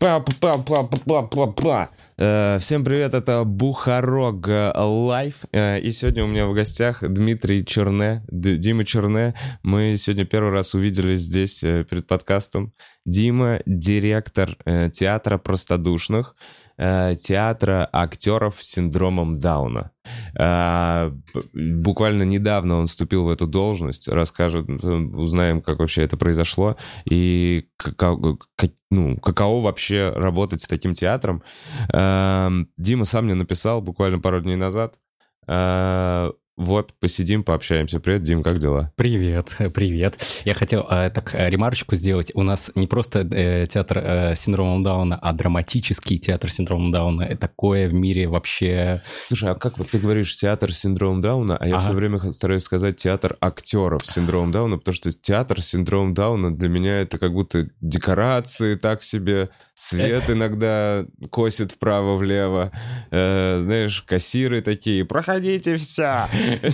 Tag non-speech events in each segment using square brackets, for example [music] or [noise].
Па-па-па-па-па-па-па. Э, Всем привет, это Бухарог э, Лайв. Э, И сегодня у меня в гостях Дмитрий Черне, Дима Черне. Мы сегодня первый раз увиделись здесь перед подкастом. Дима — директор Театра Простодушных, э, театра актеров с синдромом Дауна. Б- Буквально недавно он вступил в эту должность, расскажет, э, узнаем, как вообще это произошло и каково, как- ну, каково вообще работать с таким театром. А, Дима сам мне написал буквально пару дней назад. Вот, посидим, пообщаемся. Привет, Дим, как дела? Привет, [laughs] привет. Я хотел э, так э, ремарочку сделать. У нас не просто э, театр э, с синдромом Дауна, а драматический театр с синдромом Дауна. Такое в мире вообще... Слушай, а как вот ты говоришь театр с синдромом Дауна, а я Ага. все время стараюсь сказать театр актеров с синдромом Дауна, потому что театр с синдромом Дауна для меня это как будто декорации так себе, свет иногда косит вправо-влево, э, знаешь, кассиры такие, проходите все,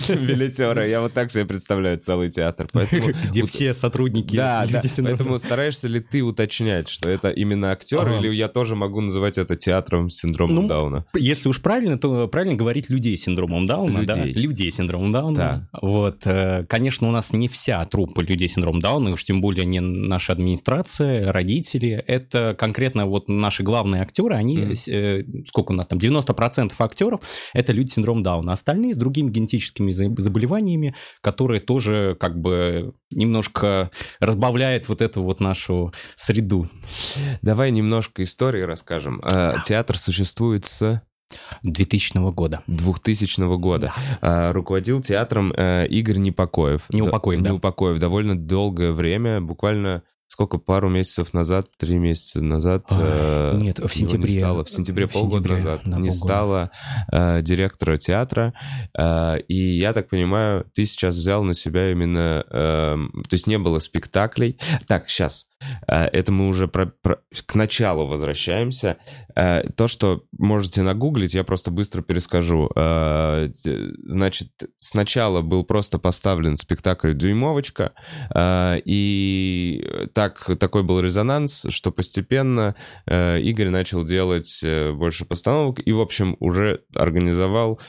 билетеры. Я вот так себе представляю целый театр. [laughs] Поэтому Где вот- все сотрудники Да, [laughs] да. Поэтому стараешься ли ты уточнять, что это именно актер, Ага. или я тоже могу называть это театром с синдромом Ну, Дауна? Если уж правильно, то правильно говорить людей с синдромом Дауна, да? Людей. Людей с синдромом Дауна. Так. Вот, э, конечно, у нас не вся труппа людей с синдромом Дауна, уж тем более не наша администрация, родители. Это конкретно вот наши главные актеры, они, Мгм. э, сколько у нас там, 90% актеров это люди с синдромом Дауна. Остальные с другими генетическими за- заболеваниями, которые тоже как бы немножко разбавляют вот эту вот нашу среду. Давай немножко истории расскажем. Э, Театр существует с 2000 года. 2000 года. Э, Руководил театром э, Игорь Непокоев. Неупокоев, да. Неупокоев. Довольно долгое время, буквально сколько, пару месяцев назад, три месяца назад. А, э, нет, в сентябре. Не стало, в сентябре, В полгода сентябре, назад, не полгода. стало э, директора театра. Э, и я так понимаю, ты сейчас взял на себя именно... эм, то есть не было спектаклей. Так, сейчас. Это мы уже про- про- к началу возвращаемся. Э, То, что можете нагуглить, я просто быстро перескажу. Э, Значит, сначала был просто поставлен спектакль «Дюймовочка», э, и так, такой был резонанс, что постепенно э, Игорь начал делать э, больше постановок и, в общем, уже организовал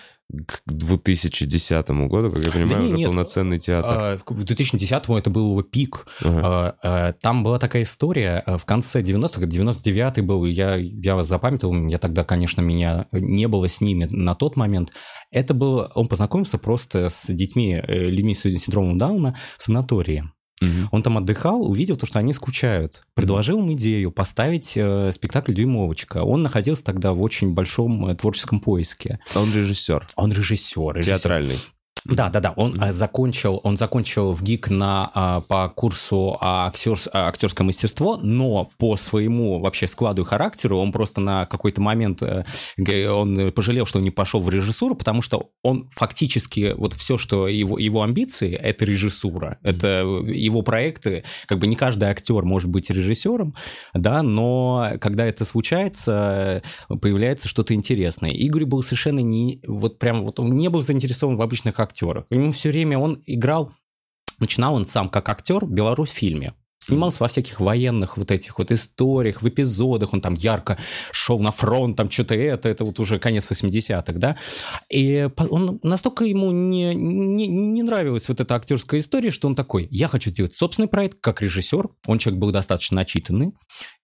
к 2010 году, как я понимаю, не, уже нет. полноценный театр. А, В 2010-му это был его пик. Ага. А, а, Там была такая история в конце 90-х, 99-й был, я, я вас запамятовал, я тогда, конечно, меня не было с ними на тот момент. Это был, он познакомился просто с детьми, э, людьми с синдромом Дауна в санатории. Мгм. Он там отдыхал, увидел то, что они скучают. Предложил им идею поставить э, спектакль «Дюймовочка». Он находился тогда в очень большом э, творческом поиске. Он режиссер, Он режиссер. режиссер. театральный. Да, да, да. Он а, закончил, он закончил в ГИК на а, по курсу а, актерс- а, актерское мастерство, но по своему вообще складу и характеру он просто на какой-то момент э, он пожалел, что не пошел в режиссуру, потому что он фактически вот все, что его его амбиции, это режиссура, это его проекты. Как бы не каждый актер может быть режиссером, да, но когда это случается, э, появляется что-то интересное. Игорь был совершенно не вот прям вот он не был заинтересован в обычных актерах. Ему все время он играл, начинал он сам как актер в Беларусь фильме. Снимался во всяких военных вот этих вот историях, в эпизодах, он там ярко шел на фронт, там что-то это, это вот уже конец 80-х, да. И он настолько ему не, не, не нравилась вот эта актерская история, что он такой, я хочу сделать собственный проект как режиссер. Он человек был достаточно начитанный,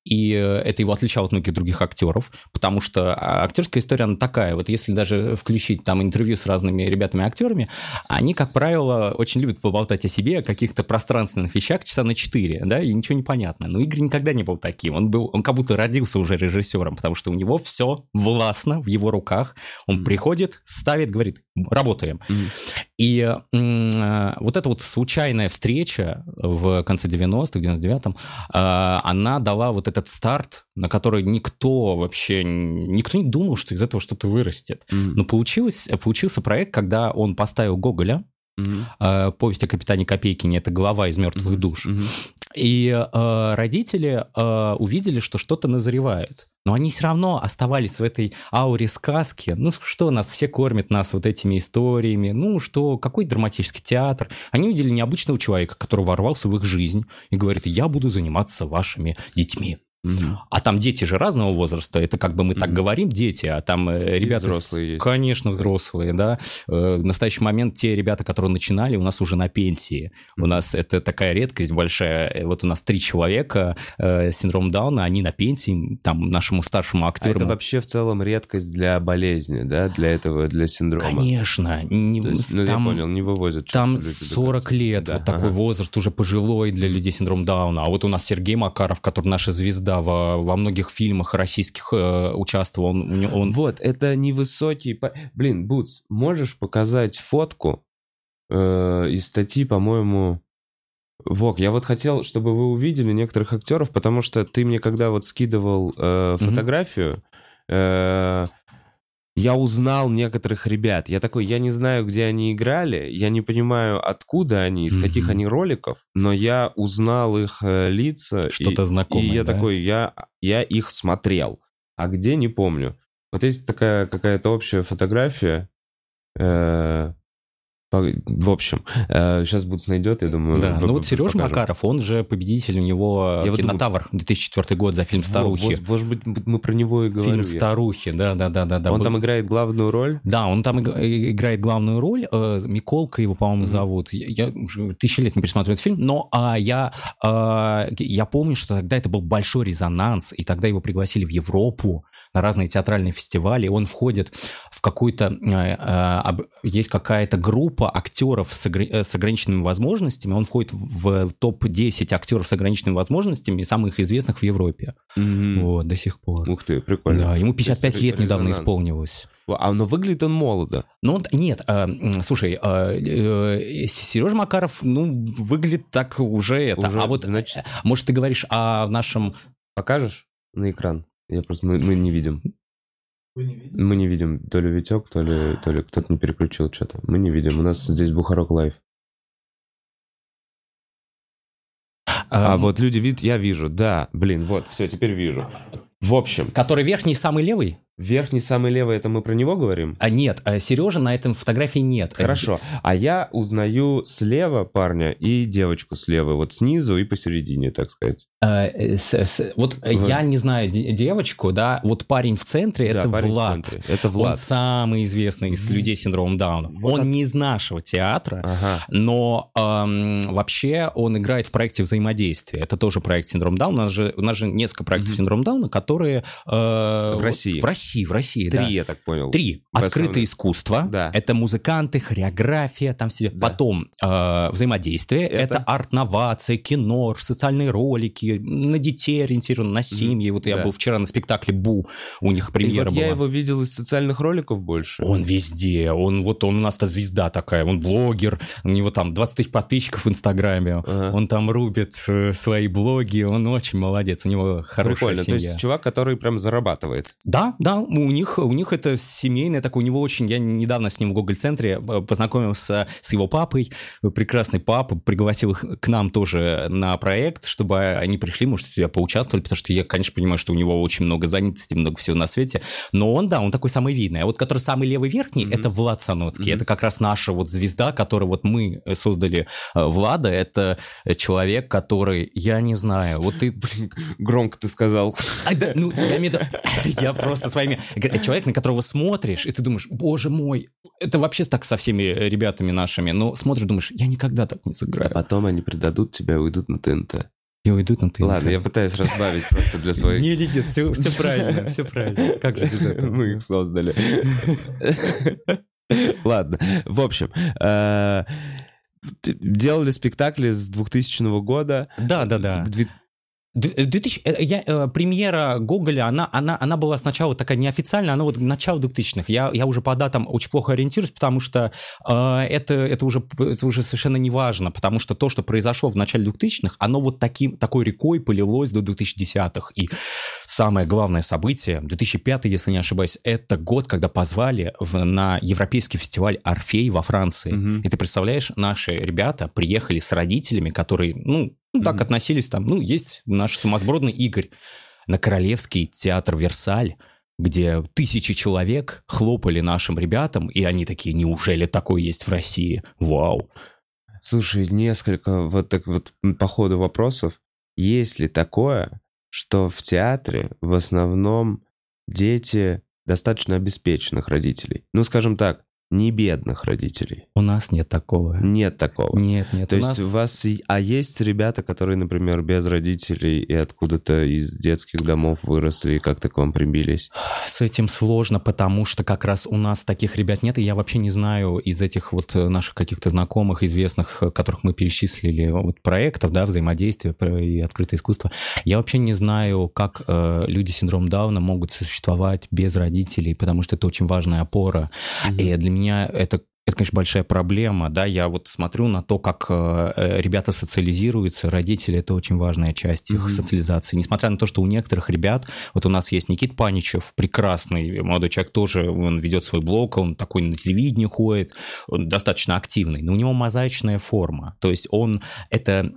и э, это его отличало от многих других актеров, потому что а, актерская история, она такая, вот если даже включить там интервью с разными ребятами-актерами, они, как правило, очень любят поболтать о себе, о каких-то пространственных вещах часа на 4, да, и ничего не понятно. Но Игорь никогда не был таким, он был, он как будто родился уже режиссером, потому что у него все властно в его руках, он приходит, ставит, говорит, работаем. Мгм. И э, вот эта вот случайная встреча в конце 90-х, 99-м, э, она дала вот этот старт, на который никто вообще, никто не думал, что из этого что-то вырастет. Мгм. Но получилось, получился проект, когда он поставил Гоголя, э, повесть о капитане Копейкине, это глава из мертвых душ. Мгм. И э, родители э, увидели, что что-то назревает. Но они все равно оставались в этой ауре сказки. Ну, что нас, все кормят нас вот этими историями. Ну, что, какой драматический театр. Они увидели необычного человека, который ворвался в их жизнь и говорит, я буду заниматься вашими детьми. А там дети же разного возраста. Это как бы мы так говорим, дети, а там э, ребята... взрослые есть. Конечно, взрослые, да. Э, В настоящий момент те ребята, которые начинали, у нас уже на пенсии. У нас это такая редкость большая. Э, Вот у нас три человека э, с синдромом Дауна, они на пенсии, там, нашему старшему А актеру... это вообще в целом редкость для болезни, да, для этого, для синдрома. Конечно. не- То есть, ну, там- я понял, не вывозят. Там чувства люди до 40 конца. лет, Да, вот такой возраст уже пожилой для людей с синдромом Дауна. А вот у нас Сергей Макаров, который наша звезда, во, во многих фильмах российских э, участвовал. Он, он- Вот, это невысокий... Блин, Буц, можешь показать фотку э, из статьи, по-моему... Вок, я вот хотел, чтобы вы увидели некоторых актеров, потому что ты мне когда вот скидывал э, фотографию, э, я узнал некоторых ребят. Я такой, я не знаю, где они играли, я не понимаю, откуда они, из каких Мгм. они роликов, но я узнал их э, лица. и- Что-то знакомое, И я да? такой, я, я их смотрел. А где, не помню. Вот есть такая какая-то общая фотография. э, в общем, сейчас Бутс найдет, я думаю. Да, ну вот Сережа покажем. Макаров, он же победитель, у него Я вот кинотавр 2004 год за фильм «Старухи». во- Может быть, мы про него и говорим. Фильм «Старухи», да-да-да-да. Он там играет главную роль. Да, он там иг- э, играет главную роль. э, Миколка его, по-моему, Мгм. зовут. Я, я уже тысячи лет не пересматриваю этот фильм, но а, я, а, я помню, что тогда это был большой резонанс, и тогда его пригласили в Европу на разные театральные фестивали. и Он входит в какую-то... э, э, об- есть какая-то группа актеров с, огр- э, с ограниченными возможностями. Он входит в, в топ-10 актеров с ограниченными возможностями, самых известных в Европе. Мгм. Вот, до сих пор. Ух ты, прикольно. Да, ему То есть 55 лет недавно исполнилось. А, но выглядит он молодо. Ну, нет, э, м, слушай, Сережа Макаров, ну, выглядит так уже это. Уже, а вот, значит- э, может, ты говоришь о нашем... Покажешь на экран? Я просто мы, мы не видим. Мы не видим то ли Витек, то ли, то ли кто-то не переключил что-то. Мы не видим. У нас здесь Бухарог Лайв. А э, вот люди видят, я вижу, да. Блин, вот, все, теперь вижу. В общем, Который верхний, самый левый? Верхний самый левый, это мы про него говорим? А, нет, Сережа на этом фотографии нет. Хорошо. А я узнаю слева парня и девочку слева, вот снизу и посередине, так сказать. Э, э, с- с- вот Вы- я не знаю де- девочку, да, вот парень в центре, Да, это парень в Влад. центре. Это Он Влад. самый известный из людей с синдромом Дауна. Вот он от- не из нашего театра, Ага. Но эм, вообще он играет в проекте взаимодействия. Это тоже проект Синдром Дауна. У нас же, у нас же несколько проектов Мгм. Синдром Дауна, которые... э, В России. В России, в России, Три, да. я так понял. Три. Открытое искусство. Да. Это музыканты, хореография, там все. Да. Потом э, взаимодействие. Это? Это, арт-новация, кино, социальные ролики, на детей ориентировано, на семьи. Вот я Да. был вчера на спектакле «Бу», у них И премьера вот была. я его видел из социальных роликов больше. Он везде, он вот он у нас-то звезда такая, он блогер, у него там 20 тысяч подписчиков в Инстаграме, Ага. он там рубит э, свои блоги, он очень молодец, у него хорошая Прикольно. То семья. есть чувак, который прям зарабатывает. Да, да, у них, у них это семейное такое, у него очень, я недавно с ним в Гоголь-центре э, познакомился с его папой, прекрасный папа, пригласил их к нам тоже на проект, чтобы они пришли, может, сюда поучаствовали, потому что я, конечно, понимаю, что у него очень много занятости, много всего на свете, но он, да, он такой самый видный. А вот который самый левый верхний, Мгм. это Влад Саноцкий, Мгм. это как раз наша вот звезда, которую вот мы создали э, Влада, это человек, который, я не знаю, вот ты, Блин, громко ты сказал. Ай, да, ну, я имею в виду, я просто своими... Человек, на которого смотришь, и ты думаешь, боже мой, это вообще так со всеми ребятами нашими, но смотришь, думаешь, я никогда так не А сыграю. потом они предадут тебя и уйдут на ТНТ. И уйдут на ты. Ладно, я пытаюсь разбавить просто для своих... Не, не, нет, все, все правильно, все [laughs] правильно. Как же без этого? Мы их создали. [laughs] Ладно, в общем, э, делали спектакли с 2000 года. Да, да, да. К две- Д- э, 2000, э, я, э, премьера Гоголя, она, она, она была сначала такая неофициальная, она вот начало 2000-х. Я, я уже по датам очень плохо ориентируюсь, потому что э, это, это, уже, это уже совершенно не важно, потому что то, что произошло в начале 2000-х, оно вот таким, такой рекой полилось до 2010-х. И самое главное событие, 2005, если не ошибаюсь, это год, когда позвали в, на Европейский фестиваль «Орфей» во Франции. Мгм. И ты представляешь, наши ребята приехали с родителями, которые, ну, ну, так Мгм. относились там, ну, есть наш сумасбродный Игорь на Королевский театр Версаль, где тысячи человек хлопали нашим ребятам, и они такие, неужели такое есть в России? Вау. Слушай, несколько вот так вот по ходу вопросов. Есть ли такое, что в театре в основном дети достаточно обеспеченных родителей. Ну, скажем так, не бедных родителей. У нас нет такого. Нет такого. Нет, нет. То у есть нас- у вас... А есть ребята, которые, например, без родителей и откуда-то из детских домов выросли и как-то к вам прибились? С этим сложно, потому что как раз у нас таких ребят нет, и я вообще не знаю из этих вот э, наших каких-то знакомых, известных, э, которых мы перечислили, вот проектов, да, взаимодействия и открытое искусство, я вообще не знаю, как э, люди с синдромом Дауна могут существовать без родителей, потому что это очень важная опора. И для меня это это, конечно, большая проблема, да, я вот смотрю на то, как э, э, ребята социализируются, родители – это очень важная часть их Мгм. социализации, несмотря на то, что у некоторых ребят, вот у нас есть Никит Паничев, прекрасный молодой человек, тоже он ведет свой блог, он такой на телевидении ходит, он достаточно активный, но у него мозаичная форма, то есть он это...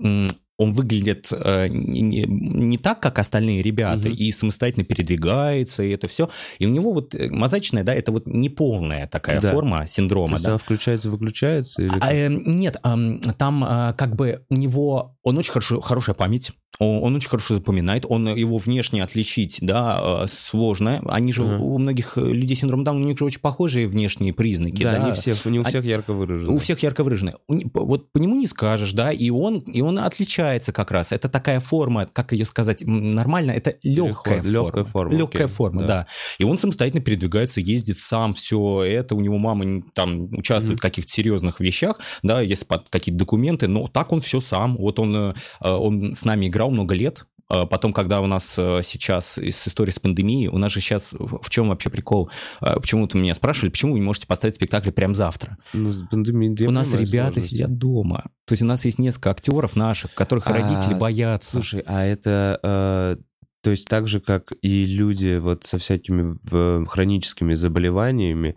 он выглядит э, не, не- так, как остальные ребята, Мгм. и самостоятельно передвигается, и это все. И у него вот э, мозаичная, да, это вот неполная такая Да. форма То синдрома, есть да. она включается-выключается? Или А, э, нет, ам, там а, как бы у него, он очень хорошо, хорошая память, он, он очень хорошо запоминает, он его внешне отличить, да, э, сложно. Они же, Ага. у многих людей с синдромом Дауна, у них же очень похожие внешние признаки, да. да, не, всех, не у А- всех ярко выражено. У всех ярко выражены. Вот по нему не скажешь, да, и он, и он отличается как раз. Это такая форма, как ее сказать, нормально, это легкая Переход, форма. легкая форма, Легкая окей, форма, да. да. И он самостоятельно передвигается, ездит сам, все это. У него мама там участвует в каких-то серьезных вещах, да, есть под какие-то документы, но так он все сам. Вот он, э, э, он с нами играл много лет, А Потом, когда у нас э, сейчас из истории с пандемией, у нас же сейчас в чем вообще прикол? Почему-то меня спрашивали, почему вы не можете поставить спектакль прямо завтра? Ну, с пандемией, я у нас ребята сложности. сидят дома. То есть у нас есть несколько актеров наших, которых А, родители боятся. Слушай, а это... э, то есть так же, как и люди вот со всякими хроническими заболеваниями,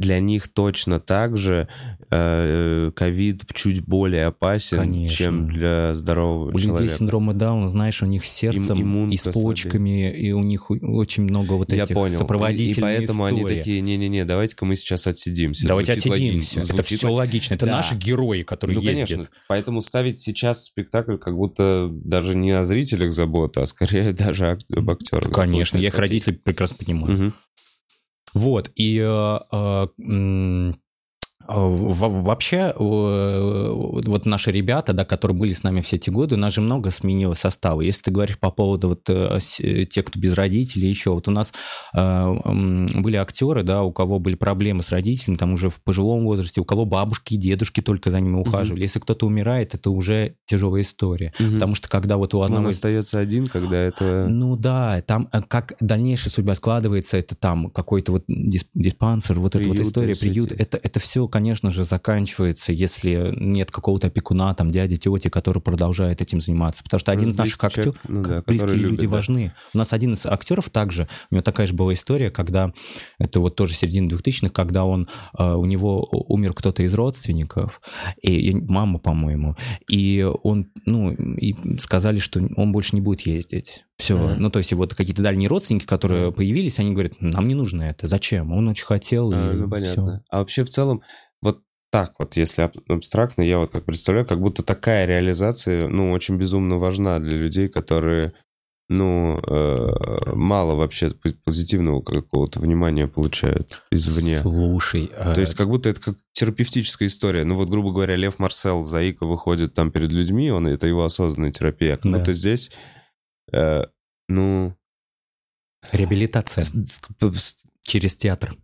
для них точно так же э, ковид чуть более опасен, Конечно. чем для здорового У людей человека. с синдромом Дауна, знаешь, у них сердцем иммунка и с почками, и у них у- очень много вот Я этих понял. И, сопроводительных и поэтому они историй. такие, не-не-не, давайте-ка мы сейчас отсидимся. Давайте Звучит отсидимся. логично, Это звучит все лог- логично. Это Да. наши герои, которые Ну, ездят. конечно. Поэтому ставить сейчас спектакль как будто даже не о зрителях забота, а скорее [laughs] даже об актерах. Конечно, я их родителей прекрасно понимаю. Мгм. Вот, и э, э, вообще э, вот наши ребята, да, которые были с нами все эти годы, у нас же много сменилось состава. Если ты говоришь по поводу вот э, э, тех, кто без родителей, еще вот у нас э, были актеры, да, у кого были проблемы с родителями, там уже в пожилом возрасте, у кого бабушки и дедушки только за ними ухаживали. Если кто-то умирает, это уже тяжелая история. Мгм. Потому что когда вот у Он одного из остается один, когда это... ну да, там как дальнейшая судьба складывается, это там какой-то вот дис- диспансер, вот эта вот история, приют, это, это все, конечно же, заканчивается, если нет какого-то опекуна, там, дяди, тети, который продолжает этим заниматься. Потому что один из наших актеров, ну да, близкие люди любит, да. важны. У нас один из актеров также, у него такая же была история, когда, это вот тоже середина 2000-х, когда он, э, у него умер кто-то из родственников, и, и мама, по-моему, и он, ну, и сказали, что он больше не будет ездить. Все. Ага. Ну, то есть, вот какие-то дальние родственники, которые появились, они говорят, нам не нужно это. Зачем? Он очень хотел. А, и ну, понятно. А вообще в целом, так вот, если аб- абстрактно, я вот как представляю, как будто такая реализация, ну, очень безумно важна для людей, которые, ну, э, мало вообще позитивного какого-то внимания получают извне. Слушай, То есть как будто это как терапевтическая история. Ну вот, грубо говоря, Лев Марсел Заика выходит там перед людьми, он это его осознанная терапия. Как Да. будто здесь, э, ну... реабилитация через театр.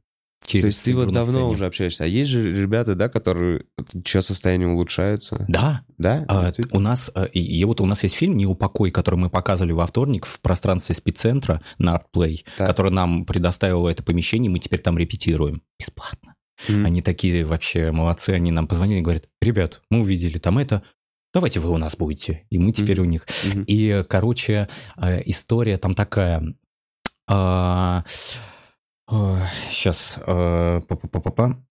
Через То есть ты вот давно сцене. уже общаешься. А есть же ребята, да, которые чье состояние улучшается? Да, Да? А, у нас, э, и, и вот у нас есть фильм «Неупокой», который мы показывали во вторник в пространстве спеццентра на ArtPlay, Так. который нам предоставило это помещение, мы теперь там репетируем. Бесплатно. М. Они такие вообще молодцы, они нам позвонили и говорят, ребят, мы увидели там это, давайте вы у нас будете. И мы теперь Мгм. у них. Мгм. И, короче, э, история там такая. Сейчас, па-па-па-па-па.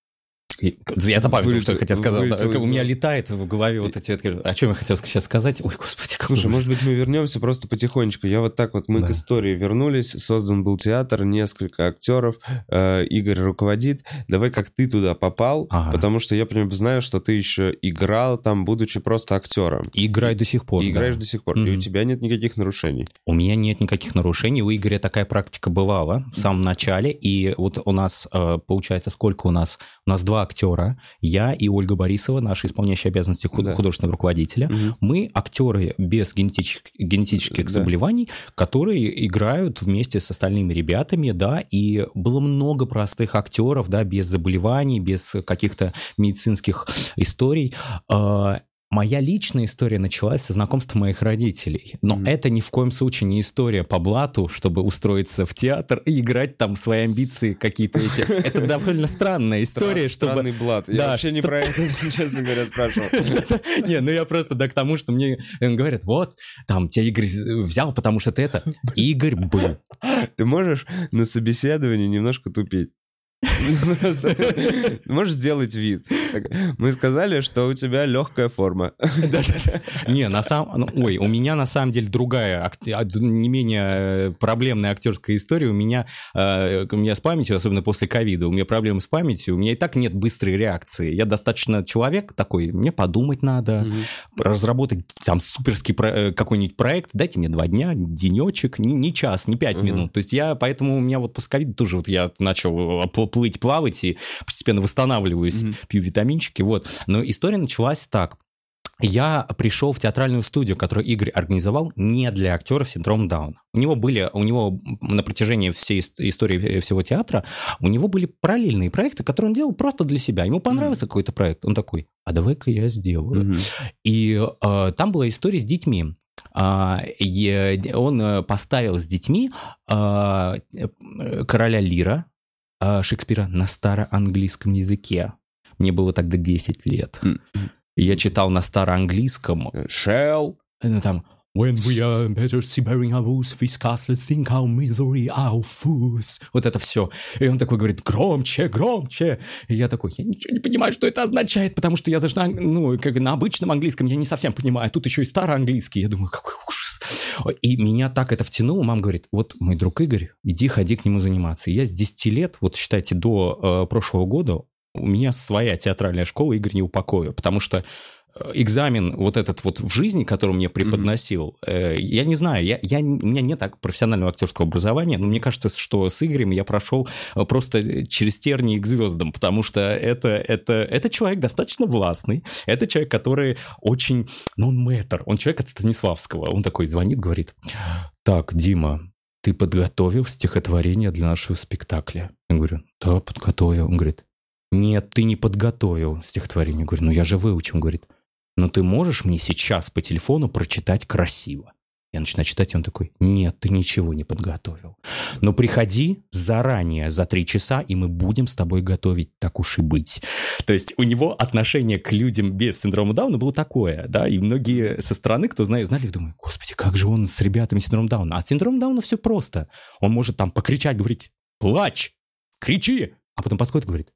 Я запомнил, что я хотел сказать. У меня летает в голове вот эти... О чем я хотел сейчас сказать? Ой, господи. Слушай, может быть, мы вернемся просто потихонечку. Я вот так вот, мы к истории вернулись, создан был театр, несколько актеров, э, Игорь руководит. Давай как ты туда попал, потому что я прям знаю, что ты еще играл там, будучи просто актером. И играю до сих пор. И играешь до сих пор. И у тебя нет никаких нарушений. У меня нет никаких нарушений. У Игоря такая практика бывала в самом начале. И вот у нас, э, получается, сколько у нас? У нас два актера, я и Ольга Борисова, наши исполняющие обязанности худ- да. художественного руководителя. Угу. Мы актеры без генетич- генетических да. заболеваний, которые играют вместе с остальными ребятами, да, и было много простых актеров, да, без заболеваний, без каких-то медицинских историй. Моя личная история началась со знакомства моих родителей. Но mm-hmm. это ни в коем случае не история по блату, чтобы устроиться в театр и играть там свои амбиции какие-то эти. [laughs] Это довольно странная история, чтобы... Странный блат. Я вообще не про это, [laughs] честно говоря, спрашивал. [laughs] Не, ну я просто, да, к тому, что мне говорят, вот, там, тебя Игорь взял, потому что ты это... Игорь был. Ты можешь на собеседовании немножко тупить? [laughs] Можешь сделать вид. Мы сказали, что у тебя легкая форма. Не, на самом... Ну, ой, у меня на самом деле другая, а, не менее э, проблемная актерская история. У меня, э, у меня с памятью, особенно после ковида, у меня проблемы с памятью. У меня и так нет быстрой реакции. Я достаточно человек такой, мне подумать надо, разработать там суперский э, какой-нибудь проект. Дайте мне два дня, денечек, не час, не пять минут. То есть я, поэтому у меня вот после ковида тоже вот я начал плыть, плавать и постепенно восстанавливаюсь, mm-hmm. пью витаминчики, вот. Но история началась так. Я пришел в театральную студию, которую Игорь организовал не для актеров синдрома Дауна. У него были, у него на протяжении всей истории всего театра, у него были параллельные проекты, которые он делал просто для себя. Ему понравился mm-hmm. какой-то проект, он такой, а давай-ка я сделаю. Mm-hmm. И э, там была история с детьми. Uh, он э, поставил с детьми uh, короля Лира, э, Шекспира на староанглийском языке. Мне было тогда 10 лет. я читал на староанглийском Shell. Ну, там When we are better bearing our woes, we scarcely think how misery our fools. Вот это все. И он такой говорит, громче, громче. И я такой, я ничего не понимаю, что это означает, потому что я даже на, ну, как на обычном английском я не совсем понимаю. Тут еще и староанглийский. Я думаю, какой ужас. И меня так это втянуло. Мама говорит, вот мой друг Игорь, иди ходи к нему заниматься. Я с 10 лет, вот считайте, до э, прошлого года, у меня своя театральная школа Игорь не упокою, потому что экзамен вот этот вот в жизни, который мне преподносил, mm-hmm. я не знаю, я, я, у меня нет так профессионального актерского образования, но мне кажется, что с Игорем я прошел э, просто через тернии к звездам, потому что это, это, это человек достаточно властный, это человек, который очень, ну, он мэтр, он человек от Станиславского, он такой звонит, говорит, так, Дима, ты подготовил стихотворение для нашего спектакля? Я говорю, да, подготовил. Он говорит, нет, ты не подготовил стихотворение. Я говорю, ну я же выучил. Он говорит, но ты можешь мне сейчас по телефону прочитать красиво? Я начинаю читать, и он такой, нет, ты ничего не подготовил. Но приходи заранее, за три часа, и мы будем с тобой готовить, так уж и быть. То есть у него отношение к людям без синдрома Дауна было такое, да, и многие со стороны, кто знает, знали, думают, господи, как же он с ребятами с синдромом Дауна. А с синдромом Дауна все просто. Он может там покричать, говорить, плачь, кричи, а потом подходит и говорит,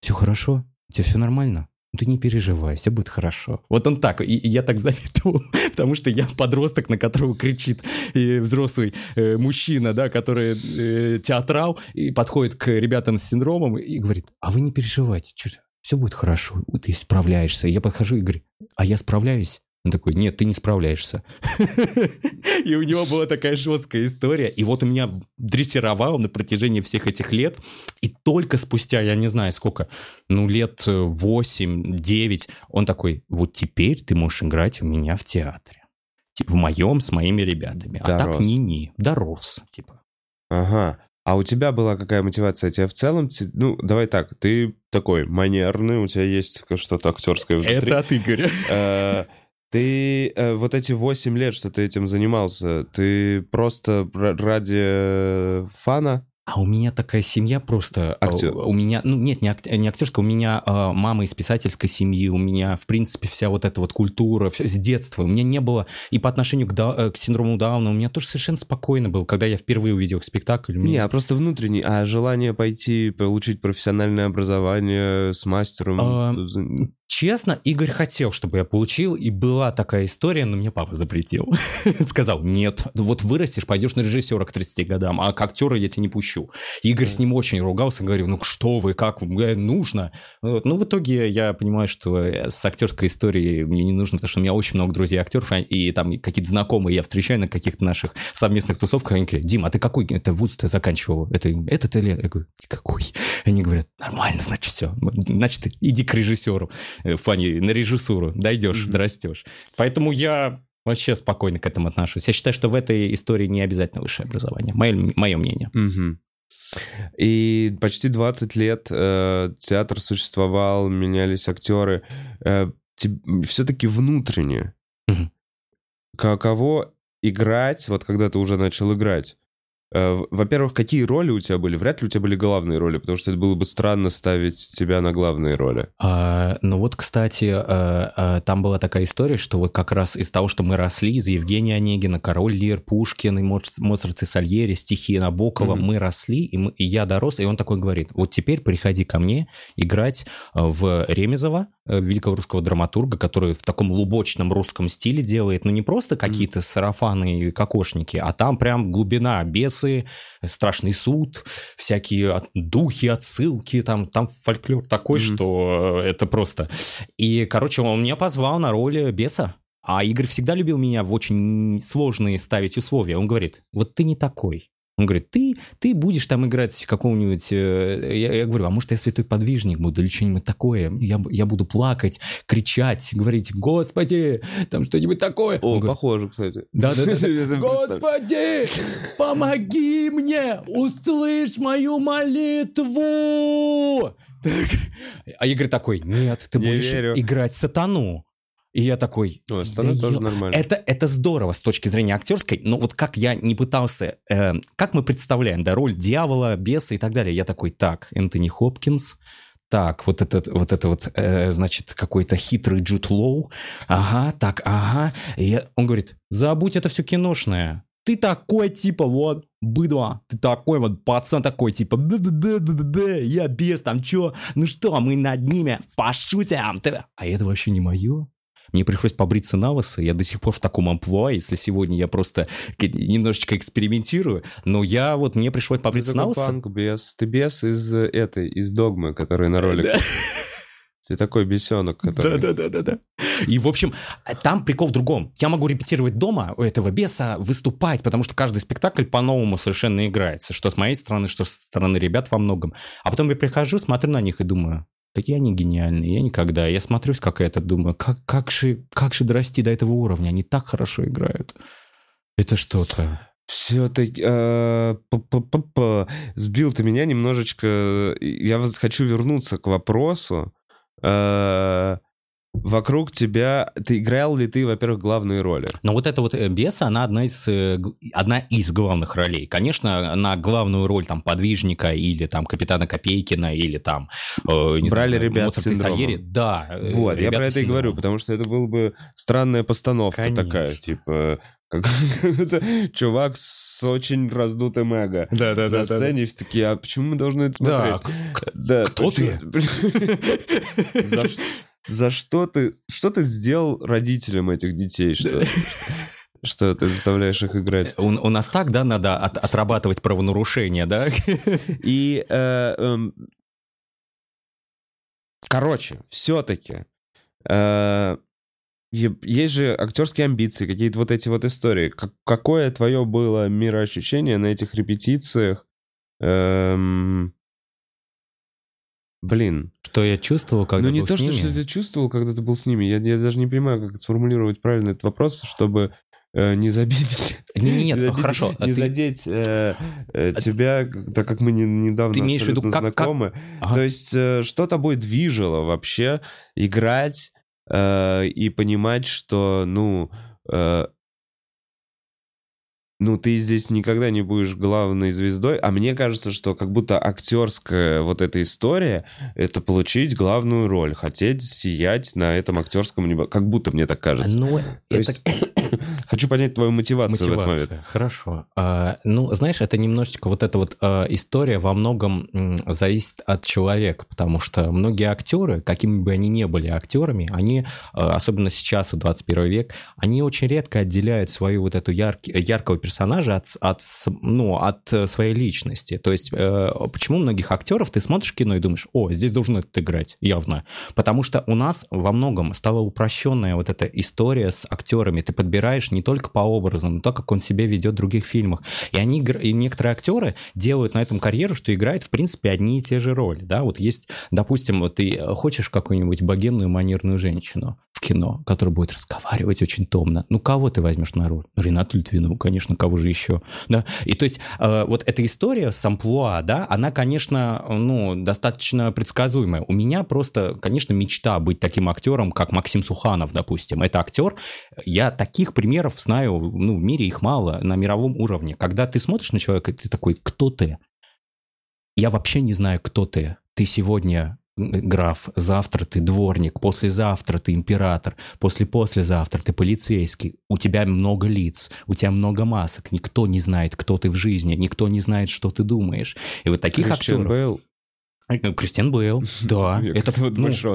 все хорошо, у тебя все нормально, ты не переживай, все будет хорошо. Вот он так, и, и я так завидовал, [laughs] потому что я подросток, на которого кричит и взрослый э, мужчина, да, который э, театрал, и подходит к ребятам с синдромом и говорит, а вы не переживайте, что все будет хорошо, ты справляешься. Я подхожу и говорю, а я справляюсь? Он такой, нет, ты не справляешься. [laughs] И у него была такая жесткая история. И вот у меня дрессировал на протяжении всех этих лет. И только спустя, я не знаю сколько, ну лет 8-9, он такой, вот теперь ты можешь играть у меня в театре. Типа в моем с моими ребятами. А так не-не, дорос, типа. Ага. А у тебя была какая мотивация? Тебя в целом, ну, давай так, ты такой манерный, у тебя есть что-то актерское внутри. Это от Игоря. Э, ты э, вот эти 8 лет, что ты этим занимался, ты просто ради фана А у меня такая семья просто... а, Актер. У меня, ну нет, не, ак- не актерская, у меня а, мама из писательской семьи, у меня, в принципе, вся вот эта вот культура всё с детства. У меня не было... И по отношению к, да- э, к синдрому Дауна у меня тоже совершенно спокойно было, когда я впервые увидел спектакль. мне- Не, а просто внутренний, а желание пойти получить профессиональное образование с мастером. А, Честно, Игорь хотел, чтобы я получил, и была такая история, но мне папа запретил. [laughs] Сказал, нет, вот вырастешь, пойдешь на режиссера к 30 годам, а к актера я тебя не пущу. Игорь с ним очень ругался, говорил, ну что вы, как э, нужно. Ну, в итоге я понимаю, что э, с актерской историей мне не нужно, потому что у меня очень много друзей актеров, а- и там какие-то знакомые я встречаю на каких-то наших совместных тусовках, они говорят, Дим, а ты какой это вуз ты заканчивал? Это этот или... Я говорю, какой? Они говорят, нормально, значит, все. Значит, иди к режиссеру в плане на режиссуру, дойдешь, Мгм. дорастешь. Поэтому я вообще спокойно к этому отношусь. Я считаю, что в этой истории не обязательно высшее образование. Мое, мое мнение. Мгм. И почти 20 лет э, театр существовал, менялись актеры. Э, все-таки внутренне. Мгм. Каково играть, вот когда ты уже начал играть? Э, Во-первых, какие роли у тебя были? Вряд ли у тебя были главные роли, потому что это было бы странно ставить тебя на главные роли. А, ну вот, кстати, э, э, там была такая история, что вот как раз из того, что мы росли, из Евгения Онегина, Король Лир, Пушкин, и Моц- Моцарт и Сальери, стихи Набокова, Мгм. мы росли, и, мы- и я дорос, и он такой говорит, вот теперь приходи ко мне играть в Ремезова, великого русского драматурга, который в таком лубочном русском стиле делает, ну не просто какие-то сарафаны и кокошники, а там прям глубина, бесы, страшный суд, всякие духи, отсылки, там, там фольклор такой, Мгм. что э, это просто. И, короче, он меня позвал на роль беса. А Игорь всегда любил меня в очень сложные ставить условия. Он говорит, вот ты не такой. Он говорит, ты, ты будешь там играть какого-нибудь... э, Я, я говорю, а может я святой подвижник буду или что-нибудь такое? Я, я буду плакать, кричать, говорить, господи, там что-нибудь такое. О, Он говорит, похоже, кстати. да-да-да. [laughs] Я себе представляю. Господи, помоги мне, услышь мою молитву. Так. А Игорь такой, нет, ты Не будешь верю. играть сатану. И я такой, О, Стана да тоже ё- нормально. это, это здорово с точки зрения актерской, но вот как я не пытался, э, как мы представляем, да, роль дьявола, беса и так далее, я такой, так, Энтони Хопкинс, так, вот этот, вот это вот, э, значит, какой-то хитрый Джуд Лоу, ага, так, ага. И я- он говорит, забудь, это все киношное. Ты такой, типа, вот, быдло, ты такой вот пацан такой, типа, да-да-да-да-да, я без, там, чё, ну что, мы над ними пошутим. Ты- А это вообще не мое. Мне пришлось побриться на лысо, я до сих пор в таком амплуа, если сегодня я просто немножечко экспериментирую, но я вот, мне пришлось Ты побриться на такой лысо. панк, бес. Ты бес из э, этой, из догмы, который на ролике. Да. Ты такой бесенок, который... Да-да-да-да. И, в общем, там прикол в другом. Я могу репетировать дома у этого беса, выступать, потому что каждый спектакль по-новому совершенно играется. Что с моей стороны, что со стороны ребят во многом. А потом я прихожу, смотрю на них и думаю, такие они гениальные, я никогда. Я смотрюсь, как это, думаю, как, как, же, как же дорасти до этого уровня? Они так хорошо играют. Это что-то. Все-таки... э. Сбил ты меня немножечко... Я хочу вернуться к вопросу. Э, Вокруг тебя... Ты играл ли ты, во-первых, главные роли? Но вот эта вот э, беса, она одна из, э, одна из главных ролей. Конечно, на главную роль там подвижника или там капитана Копейкина или там... э, не Брали знаю, ребят с. Сальери. Да. Вот, я ребята про это и говорю, потому что это была бы странная постановка Конечно. такая, типа... Как [laughs] чувак с очень раздутым эго. Да, да, На сцене все такие, а почему мы должны это Да, смотреть? к- Да, кто ты? [laughs] [laughs] За ш- За что ты... Что ты сделал родителям этих детей? Что, что ты заставляешь их играть? у, у нас так, да, надо от- отрабатывать правонарушение, да? И, э, эм, короче, все-таки есть же актерские амбиции, какие-то вот эти вот истории. Как- какое твое было мироощущение на этих репетициях? Эм, Блин, Что я чувствовал, когда ну не был то, с ними. что ты чувствовал, когда ты был с ними. Я, я даже не понимаю, как сформулировать правильно этот вопрос, чтобы э, не забить... [laughs] Нет, не забить- хорошо, а Не ты- задеть э, э, тебя, так как мы не- недавно Ты имеешь в виду, как- как- знакомы. Ага. То есть э, что тобой движило вообще играть э, и понимать, что, ну... э, ну, ты здесь никогда не будешь главной звездой, а мне кажется, что как будто актерская вот эта история — это получить главную роль, хотеть сиять на этом актерском небе, как будто мне так кажется. Ну, То это... есть, [coughs] хочу понять твою мотивацию в этот момент. Мотивация. Хорошо. А, ну, знаешь, это немножечко вот эта вот а, история во многом м, зависит от человека, потому что многие актеры, какими бы они ни были актерами, они, а, особенно сейчас, в 21 век, они очень редко отделяют свою вот эту яркий, яркого персонажа от, от, ну, от э, своей личности. То есть, э, почему многих актеров ты смотришь кино и думаешь, о, здесь должен этот играть, явно. Потому что у нас во многом стала упрощенная вот эта история с актерами. Ты подбираешь не только по образу, но то, как он себя ведет в других фильмах. И они, и некоторые актеры делают на этом карьеру, что играют, в принципе, одни и те же роли. Да? Вот есть, допустим, вот ты хочешь какую-нибудь богемную манерную женщину в кино, которая будет разговаривать очень томно. Ну, кого ты возьмешь на роль? Ну, Ренату Литвину, конечно, кого же еще? Да? И то есть э, вот эта история с амплуа, да, она, конечно, ну, достаточно предсказуемая. У меня просто, конечно, мечта быть таким актером, как Максим Суханов, допустим. Это актер, я таких примеров знаю, ну, в мире их мало, на мировом уровне. Когда ты смотришь на человека, ты такой, кто ты? Я вообще не знаю, кто ты. Ты сегодня граф, завтра ты дворник, послезавтра ты император, после-послезавтра ты полицейский. У тебя много лиц, у тебя много масок. Никто не знает, кто ты в жизни, никто не знает, что ты думаешь. И вот таких Кристиан актеров... Бейл. Э, Кристиан Бейл, [laughs] да. Это, ну,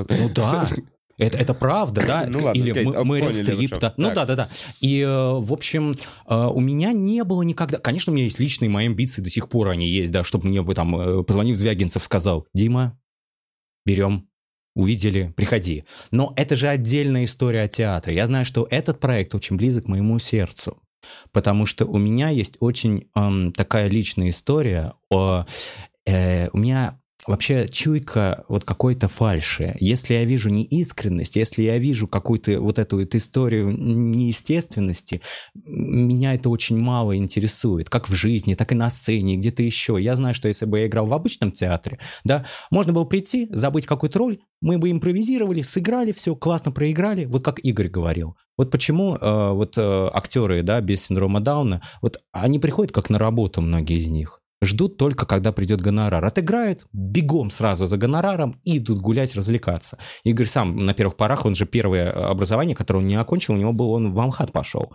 ну да. Это, это правда, да? Ну ладно, Или окей, Мэрил Стрип, да. Ну да, да, да. И, э, в общем, э, у меня не было никогда... Конечно, у меня есть личные мои амбиции, до сих пор они есть, да, чтобы мне бы там, позвонив Звягинцев, сказал, Дима, берем, увидели, приходи. Но это же отдельная история о театре. Я знаю, что этот проект очень близок моему сердцу. Потому что у меня есть очень эм, такая личная история. О, э, у меня вообще чуйка вот какой-то фальши. Если я вижу неискренность, если я вижу какую-то вот эту вот историю неестественности, меня это очень мало интересует. Как в жизни, так и на сцене, где-то еще. Я знаю, что если бы я играл в обычном театре, да, можно было прийти, забыть какую-то роль, мы бы импровизировали, сыграли все, классно проиграли, вот как Игорь говорил. Вот почему э, вот э, актеры, да, без синдрома Дауна, вот они приходят как на работу, многие из них. Ждут только, когда придет гонорар. Отыграют, бегом сразу за гонораром и идут гулять, развлекаться. Игорь сам на первых порах, он же первое образование, которое он не окончил, у него был, он в Амхат пошел.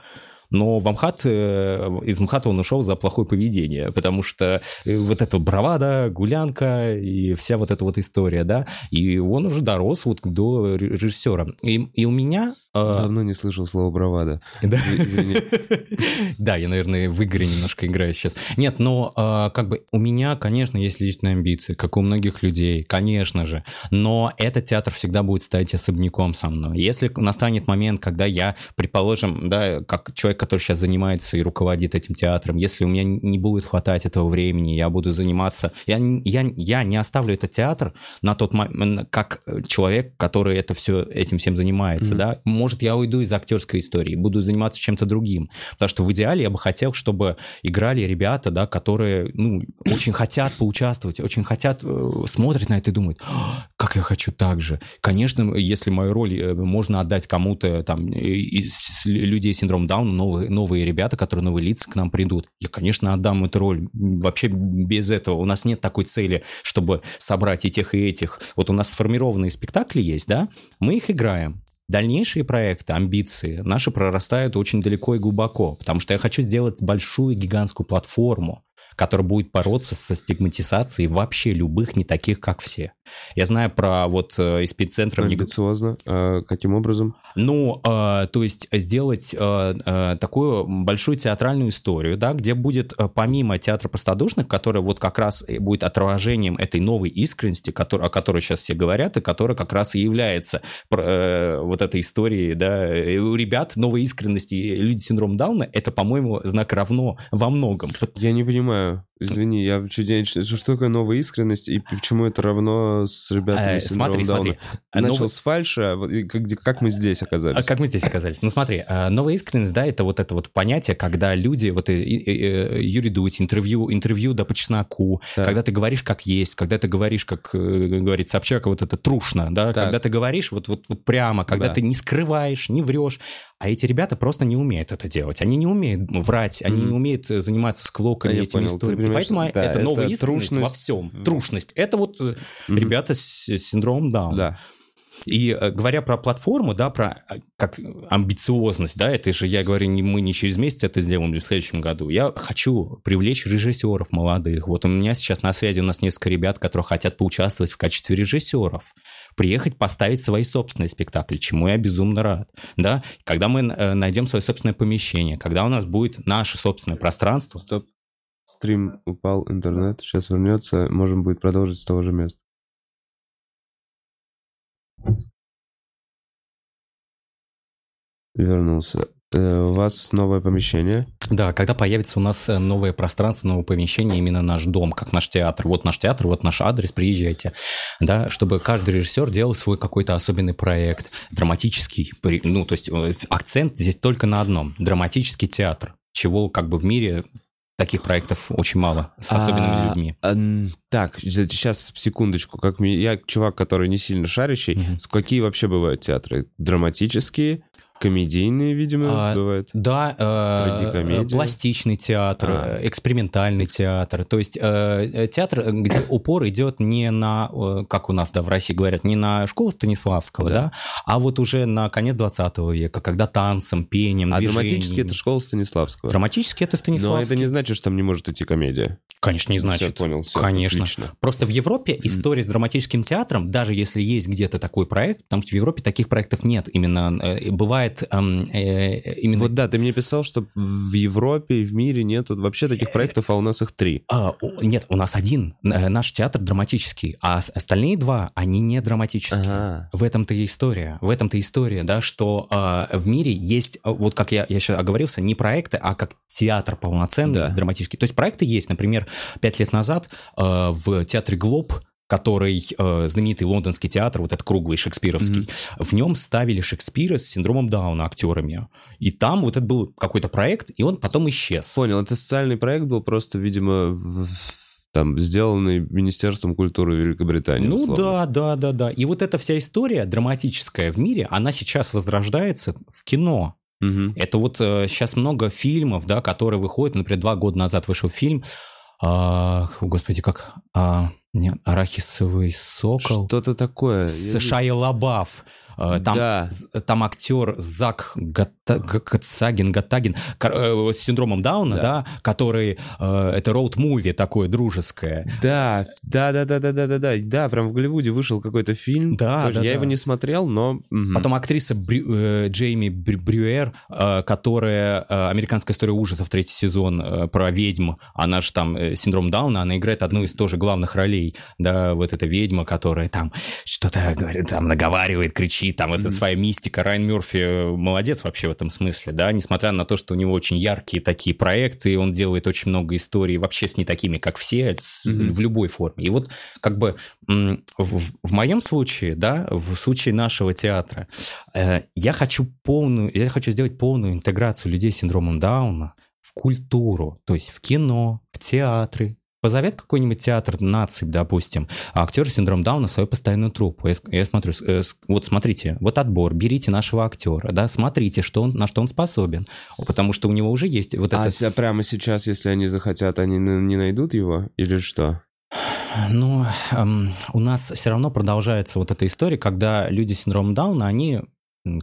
Но в Амхат, э, из Амхата он ушел за плохое поведение, потому что э, вот эта бравада, гулянка и вся вот эта вот история, да, и он уже дорос вот до ре- режиссера. И, и у меня... э, Давно не слышал слова бравада. да. [laughs] Да, я, наверное, в игры немножко играю сейчас. Нет, но как бы у меня, конечно, есть личные амбиции, как у многих людей, конечно же. Но этот театр всегда будет стоять особняком со мной. Если настанет момент, когда я, предположим, да, как человек, который сейчас занимается и руководит этим театром, если у меня не будет хватать этого времени, я буду заниматься... Я, я, я не оставлю этот театр на тот момент, как человек, который это все, этим всем занимается, Мгм. да. Может, я уйду из актерской истории, буду заниматься чем-то другим. Потому что в идеале я бы хотел, чтобы играли ребята, да, которые, ну, очень хотят поучаствовать, очень хотят, э, смотрят на это и думают, «А, как я хочу так же. Конечно, если мою роль э, можно отдать кому-то, там, э, людей с синдромом Дауна, новые, новые ребята, которые новые лица к нам придут, я, конечно, отдам эту роль. Вообще без этого. У нас нет такой цели, чтобы собрать и тех, и этих. Вот у нас сформированные спектакли есть, да, мы их играем. Дальнейшие проекты, амбиции наши прорастают очень далеко и глубоко, потому что я хочу сделать большую гигантскую платформу, которая будет бороться со стигматизацией вообще любых не таких, как все. Я знаю про вот э, из Ниг- Амбициозно. А каким образом? ну, э, то есть сделать э, э, такую большую театральную историю, да, где будет э, помимо театра простодушных, который вот как раз будет отражением этой новой искренности, который, о которой сейчас все говорят, и которая как раз и является э, вот этой историей, да, у ребят новой искренности, люди с синдромом Дауна, это, по-моему, знак равно во многом. Я не понимаю понимаю. Извини, я. Что такое новая искренность и почему это равно с ребятами Э, с синдромом смотри, Дауна? смотри. Начал Новый- с фальша, а как, как мы здесь оказались? А как мы здесь оказались? Ну смотри, э, новая искренность, да, это вот это вот понятие, когда люди, вот э, э, э, Юрий Дудь, интервью, интервью да по чесноку, Так. когда ты говоришь как есть, когда ты говоришь, как э, говорит Собчак, вот это трушно, да, Так. когда ты говоришь вот, вот, вот прямо, когда Да. ты не скрываешь, не врешь, а эти ребята просто не умеют это делать, они не умеют врать, они Мгм. не умеют э, заниматься склоками, Я этими историями, понимаешь, поэтому да, это новая это искренность во трушность всем, трушность, это вот Мгм. ребята с, синдромом Дауна. Да. И э, говоря про платформу, да, про э, как амбициозность, да, это же я говорю, не мы не через месяц это сделаем в следующем году. Я хочу привлечь режиссеров молодых. Вот у меня сейчас на связи у нас несколько ребят, которые хотят поучаствовать в качестве режиссеров, приехать поставить свои собственные спектакли, чему я безумно рад, да. Когда мы найдем свое собственное помещение, когда у нас будет наше собственное пространство, Стоп. Стрим упал, интернет. Сейчас вернется. Можем будет продолжить с того же места. Вернулся. Э, У вас новое помещение. Да, когда появится у нас э, новое пространство, новое помещение, именно наш дом, как наш театр. Вот наш театр, вот наш адрес, приезжайте. Да, чтобы каждый режиссер делал свой какой-то особенный проект, драматический. Ну, то есть э, акцент здесь только на одном. Драматический театр. Чего как бы в мире таких проектов очень мало, с особенными А, людьми. а, так, сейчас секундочку. Как мне, я чувак, который не сильно шарящий. С- Какие вообще бывают театры? Драматические, комедийные, видимо, А, бывают. Да, э, пластичный театр, А. экспериментальный театр. То есть э, э, театр, где [coughs] упор идет не на, э, как у нас да, в России говорят, не на школу Станиславского, Да. да, а вот уже на конец 20 века, когда танцем, пением, А движением. драматический это школа Станиславского. Драматический это Но Станиславский. это не значит, что там не может идти комедия. Конечно, не значит. Всё, понял, всё, Конечно. отлично. Просто в Европе история с драматическим театром, даже если есть где-то такой проект, потому что в Европе таких проектов нет. Именно э, бывает эм, э, именно Вот да, ты мне писал, что в Европе и в мире нет вообще таких проектов, а у нас их три. А, нет, у нас один, э, наш театр драматический, а остальные два, они не драматические. Ага. В этом-то и история, в этом-то история, да, что э, в мире есть, э, вот как я, я сейчас оговорился, не проекты, а как театр полноценный, Да. драматический. То есть проекты есть, например, пять лет назад э, в театре Глоб который э, знаменитый лондонский театр, вот этот круглый шекспировский, в нем ставили Шекспира с синдромом Дауна актерами. И там вот это был какой-то проект, и он потом исчез. Понял, это социальный проект был просто, видимо, в- там сделанный Министерством культуры Великобритании. Ну условно. да, да, да, да. И вот эта вся история драматическая в мире, она сейчас возрождается в кино. Мгм. Это вот э, сейчас много фильмов, да, которые выходят. Например, два года назад вышел фильм, а, господи, как... а, нет, арахисовый сокол. Что-то такое. С Лабаф. Э, Там, Да. там актер Зак Гата- Гатсагин, Гатагин, э, с синдромом Дауна, Да. да, который... э, это роуд-муви такое дружеское. Да, да, да, да, да, да, да, да, да, прям в Голливуде вышел какой-то фильм. Да, Тоже да, я да. его не смотрел, но. Потом актриса Брю- э, Джейми Брю- Брюер, которая «Американская история ужасов», третий сезон про ведьм, она же там синдром Дауна, она играет одну из тоже главных ролей, да, вот эта ведьма, которая там что-то говорит, там наговаривает, кричит, там это своя мистика. Райан Мерфи молодец вообще в этом смысле, да, несмотря на то, что у него очень яркие такие проекты, он делает очень много историй вообще с не такими, как все, с- Мгм. в любой форме. И вот как бы в, в моем случае, да, в случае нашего театра, э, я хочу полную, я хочу сделать полную интеграцию людей с синдромом Дауна в культуру, то есть в кино, в театры. Позовет какой-нибудь театр наций, допустим, а актер с синдромом Дауна свою постоянную труппу. Я, я смотрю, э, вот смотрите, вот отбор, берите нашего актера, да, смотрите, что он, на что он способен, потому что у него уже есть вот А это... ся- прямо сейчас, если они захотят, они не найдут его? Или что? Ну, эм, у нас все равно продолжается вот эта история, когда люди с синдромом Дауна, они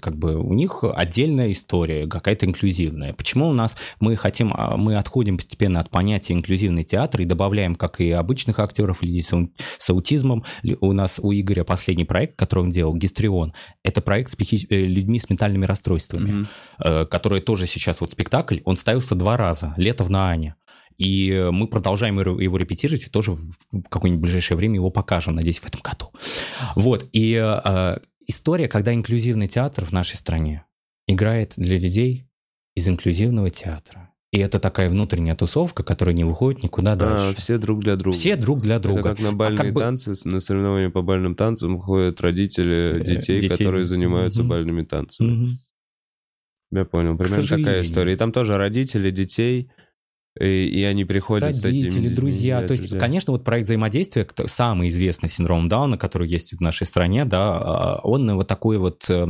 как бы у них отдельная история, какая-то инклюзивная. Почему у нас мы хотим, а, мы отходим постепенно от понятия инклюзивный театр и добавляем, как и обычных актеров, людей с, с аутизмом. У нас у Игоря последний проект, который он делал, Гистрион, это проект с психи- э, людьми с ментальными расстройствами э, который тоже сейчас вот спектакль, он ставился два раза, лето в Наане. И мы продолжаем его его репетировать, и тоже в какое-нибудь ближайшее время его покажем, надеюсь, в этом году. Вот, и э, история, когда инклюзивный театр в нашей стране играет для людей из инклюзивного театра. И это такая внутренняя тусовка, которая не выходит никуда дальше. А, все друг для друга. Все друг для друга. Это как на бальные а как бы... танцы, на соревнования по бальным танцам ходят родители э, детей, детей. которые занимаются mm-hmm. бальными танцами. Mm-hmm. Я понял, примерно такая история. И там тоже родители детей и, и они приходят Родители, с такими друзья. Да, То есть, друзья. конечно, вот проект взаимодействия, самый известный синдром Дауна, который есть в нашей стране, да, а, он вот такой вот э,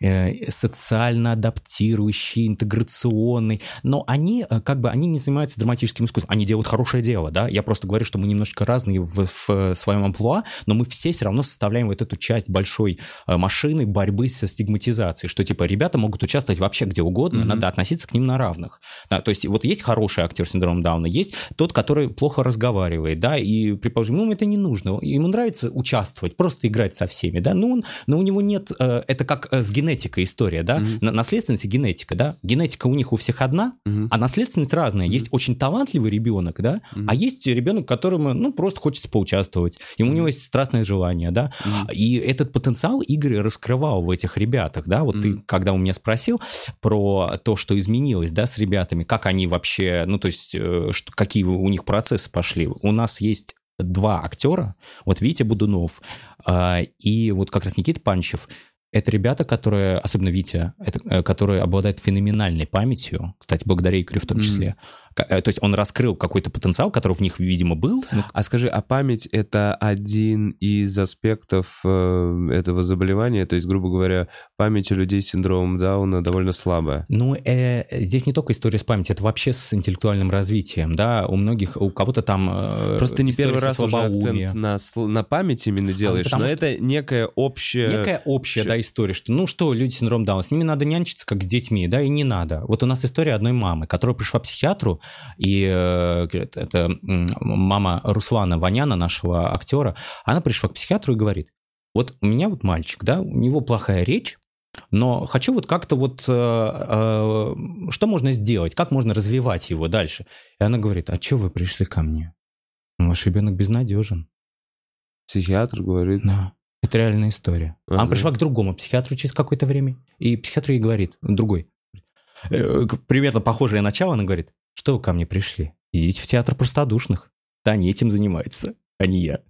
э, социально адаптирующий, интеграционный. Но они э, как бы, они не занимаются драматическим искусством, они делают хорошее дело, да. Я просто говорю, что мы немножко разные в, в своем амплуа, но мы все все равно составляем вот эту часть большой машины борьбы со стигматизацией, что типа ребята могут участвовать вообще где угодно, mm-hmm. надо относиться к ним на равных. Да, то есть вот есть хороший актер, актер синдромом Дауна, есть тот, который плохо разговаривает, да, и, предположим, ему это не нужно, ему нравится участвовать, просто играть со всеми, да, но, он, но у него нет, э, это как э, с генетикой история, да, mm-hmm. наследственность и генетика, да, генетика у них у всех одна, mm-hmm. а наследственность разная, mm-hmm. есть очень талантливый ребенок, да, mm-hmm. а есть ребенок, которому, ну, просто хочется поучаствовать, и у него есть страстное желание, да, mm-hmm. и этот потенциал Игорь раскрывал в этих ребятах, да, вот mm-hmm. ты, когда у меня спросил про то, что изменилось, да, с ребятами, как они вообще, ну, то есть э, что, какие у них процессы пошли. У нас есть два актера, вот Витя Будунов э, и вот как раз Никита Панчев. Это ребята, которые, особенно Витя, это, э, которые обладают феноменальной памятью, кстати, благодаря Игорю в том числе. Э, то есть он раскрыл какой-то потенциал, который в них, видимо, был. Ну, а скажи, а память — это один из аспектов э, этого заболевания? То есть, грубо говоря, память у людей с синдромом Дауна довольно слабая? Ну, э, здесь не только история с памятью, это вообще с интеллектуальным развитием, да, у многих, у кого-то там э, Просто не первый раз уже акцент на, на память именно а, делаешь, а, но это некая общая... Некая общая, да, история, что, ну что, люди с синдромом Дауна, с ними надо нянчиться, как с детьми, да, и не надо. Вот у нас история одной мамы, которая пришла к психиатру, и э, это мама Руслана Ваняна, нашего актера, она пришла к психиатру и говорит, вот у меня вот мальчик, да, у него плохая речь, но хочу вот как-то вот, э, э, что можно сделать, как можно развивать его дальше? И она говорит, а что вы пришли ко мне? Ваш ребенок безнадежен. Психиатр говорит. Да, это реальная история. Ага. Она пришла к другому психиатру через какое-то время, и психиатр ей говорит, другой, э, примерно похожее начало, она говорит, что вы ко мне пришли? Идите в театр простодушных. Да, они этим занимаются, а не я.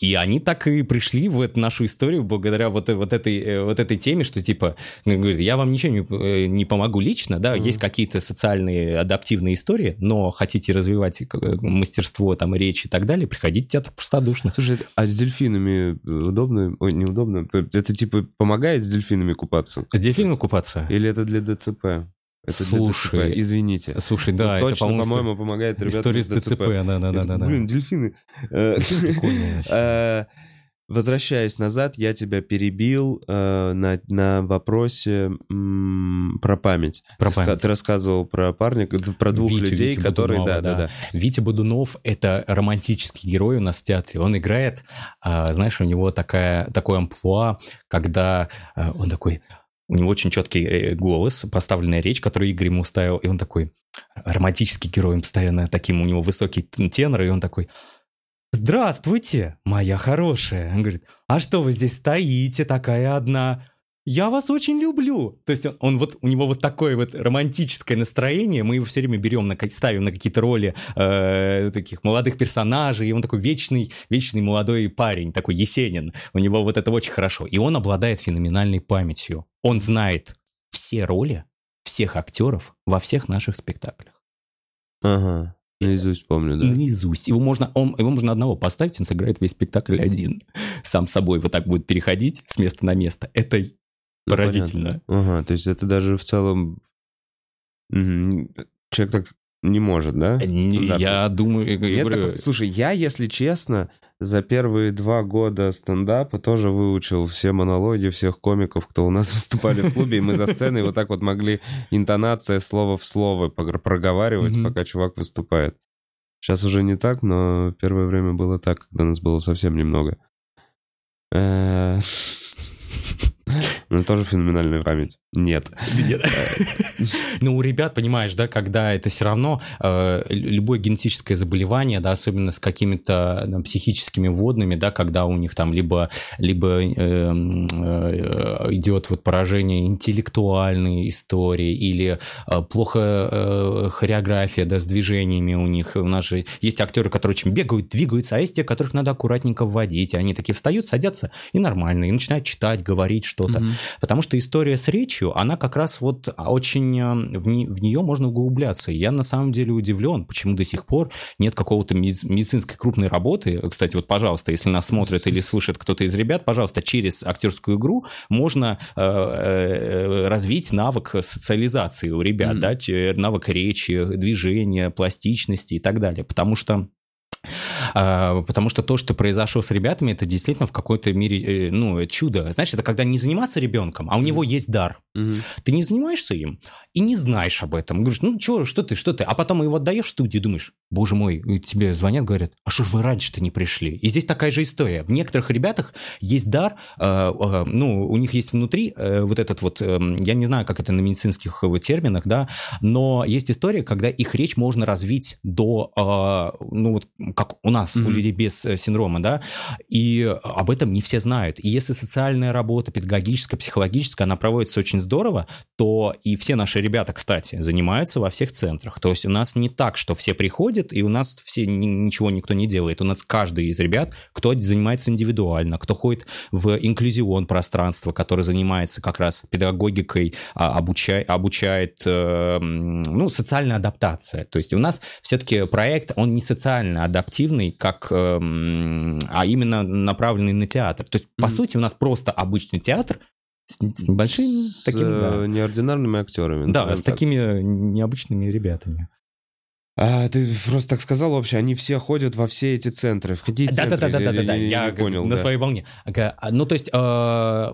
И они так и пришли в эту нашу историю благодаря вот, вот, этой, э, вот этой теме, что типа, ну, говорит, я вам ничего не, э, не помогу лично, да, mm. есть какие-то социальные адаптивные истории, но хотите развивать э, мастерство, там, речь и так далее, приходите в театр простодушных. Слушай, а с дельфинами удобно? Ой, неудобно? Это типа помогает с дельфинами купаться? С дельфинами купаться? Или это для ДЦП? Это слушай, ДЦП. извините. Слушай, да, ну, точно, по-моему, помогает ребятам История с ДЦП. ДЦП, да, да, да, да. Блин, дельфины. [laughs] Э, [laughs] э, возвращаясь назад, я тебя перебил э, на, на вопросе м, про память. Про ты, память. Ты рассказывал про парня, про двух Витю, людей, Витю которые... Будунова, да, да, да. Витя Будунов — это романтический герой у нас в театре. Он играет, э, знаешь, у него такая, такой амплуа, когда э, он такой у него очень четкий э, голос, поставленная речь, которую Игорь ему ставил, и он такой романтический герой, постоянно таким, у него высокий тенор, и он такой, «Здравствуйте, моя хорошая!» Он говорит, «А что вы здесь стоите такая одна?» Я вас очень люблю. То есть он, он вот, у него вот такое вот романтическое настроение, мы его все время берем, на, ставим на какие-то роли э, таких молодых персонажей, и он такой вечный, вечный молодой парень, такой Есенин. У него вот это очень хорошо. И он обладает феноменальной памятью. Он знает все роли всех актеров во всех наших спектаклях. Ага. Наизусть помню, да. Наизусть. Его можно, он, его можно одного поставить, он сыграет весь спектакль один. Сам собой вот так будет переходить с места на место. Это Поразительно. Ну, ага, то есть это даже в целом... Человек так не может, да? Не, я думаю... Я говорю... такой, слушай, я, если честно, за первые два года стендапа тоже выучил все монологи всех комиков, кто у нас [laughs] выступали в клубе, и мы за сценой вот так вот могли интонация слово в слово проговаривать, пока чувак выступает. Сейчас уже не так, но первое время было так, когда нас было совсем немного. [laughs] Э, У меня тоже феноменальная память. Нет. [laughs] Ну, у ребят, понимаешь, да, когда это все равно э, любое генетическое заболевание, да, особенно с какими-то там, психическими водными, да, когда у них там либо, либо э, э, идет вот поражение интеллектуальной истории или э, плохо э, хореография, да, с движениями у них. У нас же есть актеры, которые очень бегают, двигаются, а есть те, которых надо аккуратненько вводить. И они такие встают, садятся и нормально, и начинают читать, говорить что-то. Mm-hmm. Потому что история с речью, она как раз вот очень... Э, в, не, в нее можно углубляться. Я на самом деле удивлен, почему до сих пор нет какого-то медицинской крупной работы. Кстати, вот, пожалуйста, если нас смотрит или слышит кто-то из ребят, пожалуйста, через актерскую игру можно э, э, развить навык социализации у ребят, mm-hmm. да, навык речи, движения, пластичности и так далее. Потому что а, потому что то, что произошло с ребятами, это действительно в какой-то мере, э, ну, чудо. Знаешь, это когда не заниматься ребенком, а у него есть дар. Mm-hmm. Ты не занимаешься им и не знаешь об этом. Говоришь, ну, что, что ты, что ты? А потом его отдаешь в студию, думаешь, боже мой, тебе звонят, говорят, а что вы раньше-то не пришли? И здесь такая же история. В некоторых ребятах есть дар, э, э, ну, у них есть внутри вот этот вот, э, я не знаю, как это на медицинских терминах, да, но есть история, когда их речь можно развить до, ну, вот как у нас, mm-hmm. у людей без э, синдрома, да, и об этом не все знают. И если социальная работа, педагогическая, психологическая, она проводится очень здорово, то и все наши ребята, кстати, занимаются во всех центрах. То есть у нас не так, что все приходят, и у нас все ничего никто не делает. У нас каждый из ребят, кто занимается индивидуально, кто ходит в инклюзион пространство, который занимается как раз педагогикой, а, обучает, обучает э, ну, социальная адаптация. То есть у нас все-таки проект, он не социально адаптивный, как, эм, а именно направленный на театр. То есть, по mm-hmm. сути, у нас просто обычный театр, с, с небольшими с, такими, да. неординарными актерами. Да, с так. такими необычными ребятами. А, ты просто так сказал вообще, они все ходят во все эти центры. В какие да, центры? Да, да, да, да, да, я, я понял. На да. своей волне. А, ну, то есть э, э,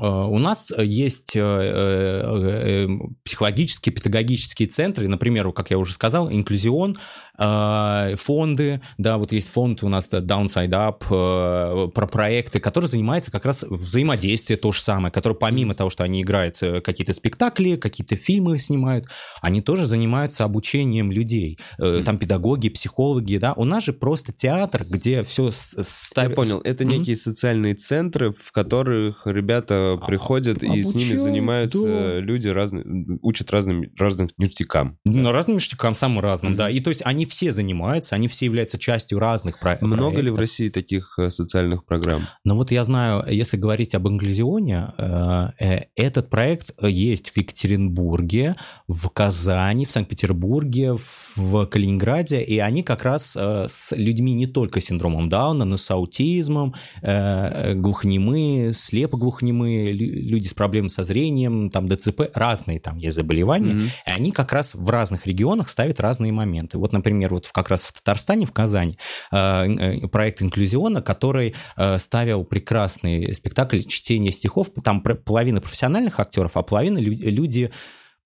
у нас есть э, психологические, педагогические центры, например, как я уже сказал, инклюзион, фонды, да, вот есть фонд у нас Downside Up, про проекты, которые занимаются как раз взаимодействие то же самое, которые помимо того, что они играют какие-то спектакли, какие-то фильмы снимают, они тоже занимаются обучением людей. Там педагоги, психологи, да. У нас же просто театр, где все ставят... Я понял, это некие социальные центры, в которых ребята а, приходят и с ними занимаются люди разные, учат разным, разным ништякам. Ну, разным ништякам, самым разным, да. И то есть они все занимаются, они все являются частью разных про- Много проектов. ли в России таких э, социальных программ? Ну вот я знаю, если говорить об инклюзионе, э, э, этот проект есть в Екатеринбурге, в Казани, в Санкт-Петербурге, в Калининграде, и они как раз с людьми не только с синдромом Дауна, но с аутизмом, глухонемые, слепоглухонемые, люди с проблемами со зрением, там ДЦП, разные там есть заболевания, mm-hmm. и они как раз в разных регионах ставят разные моменты. Вот, например, вот как раз в Татарстане, в Казани, э, проект инклюзиона, который ставил прекрасный спектакль чтения стихов, там половина профессиональных актеров, а половина люди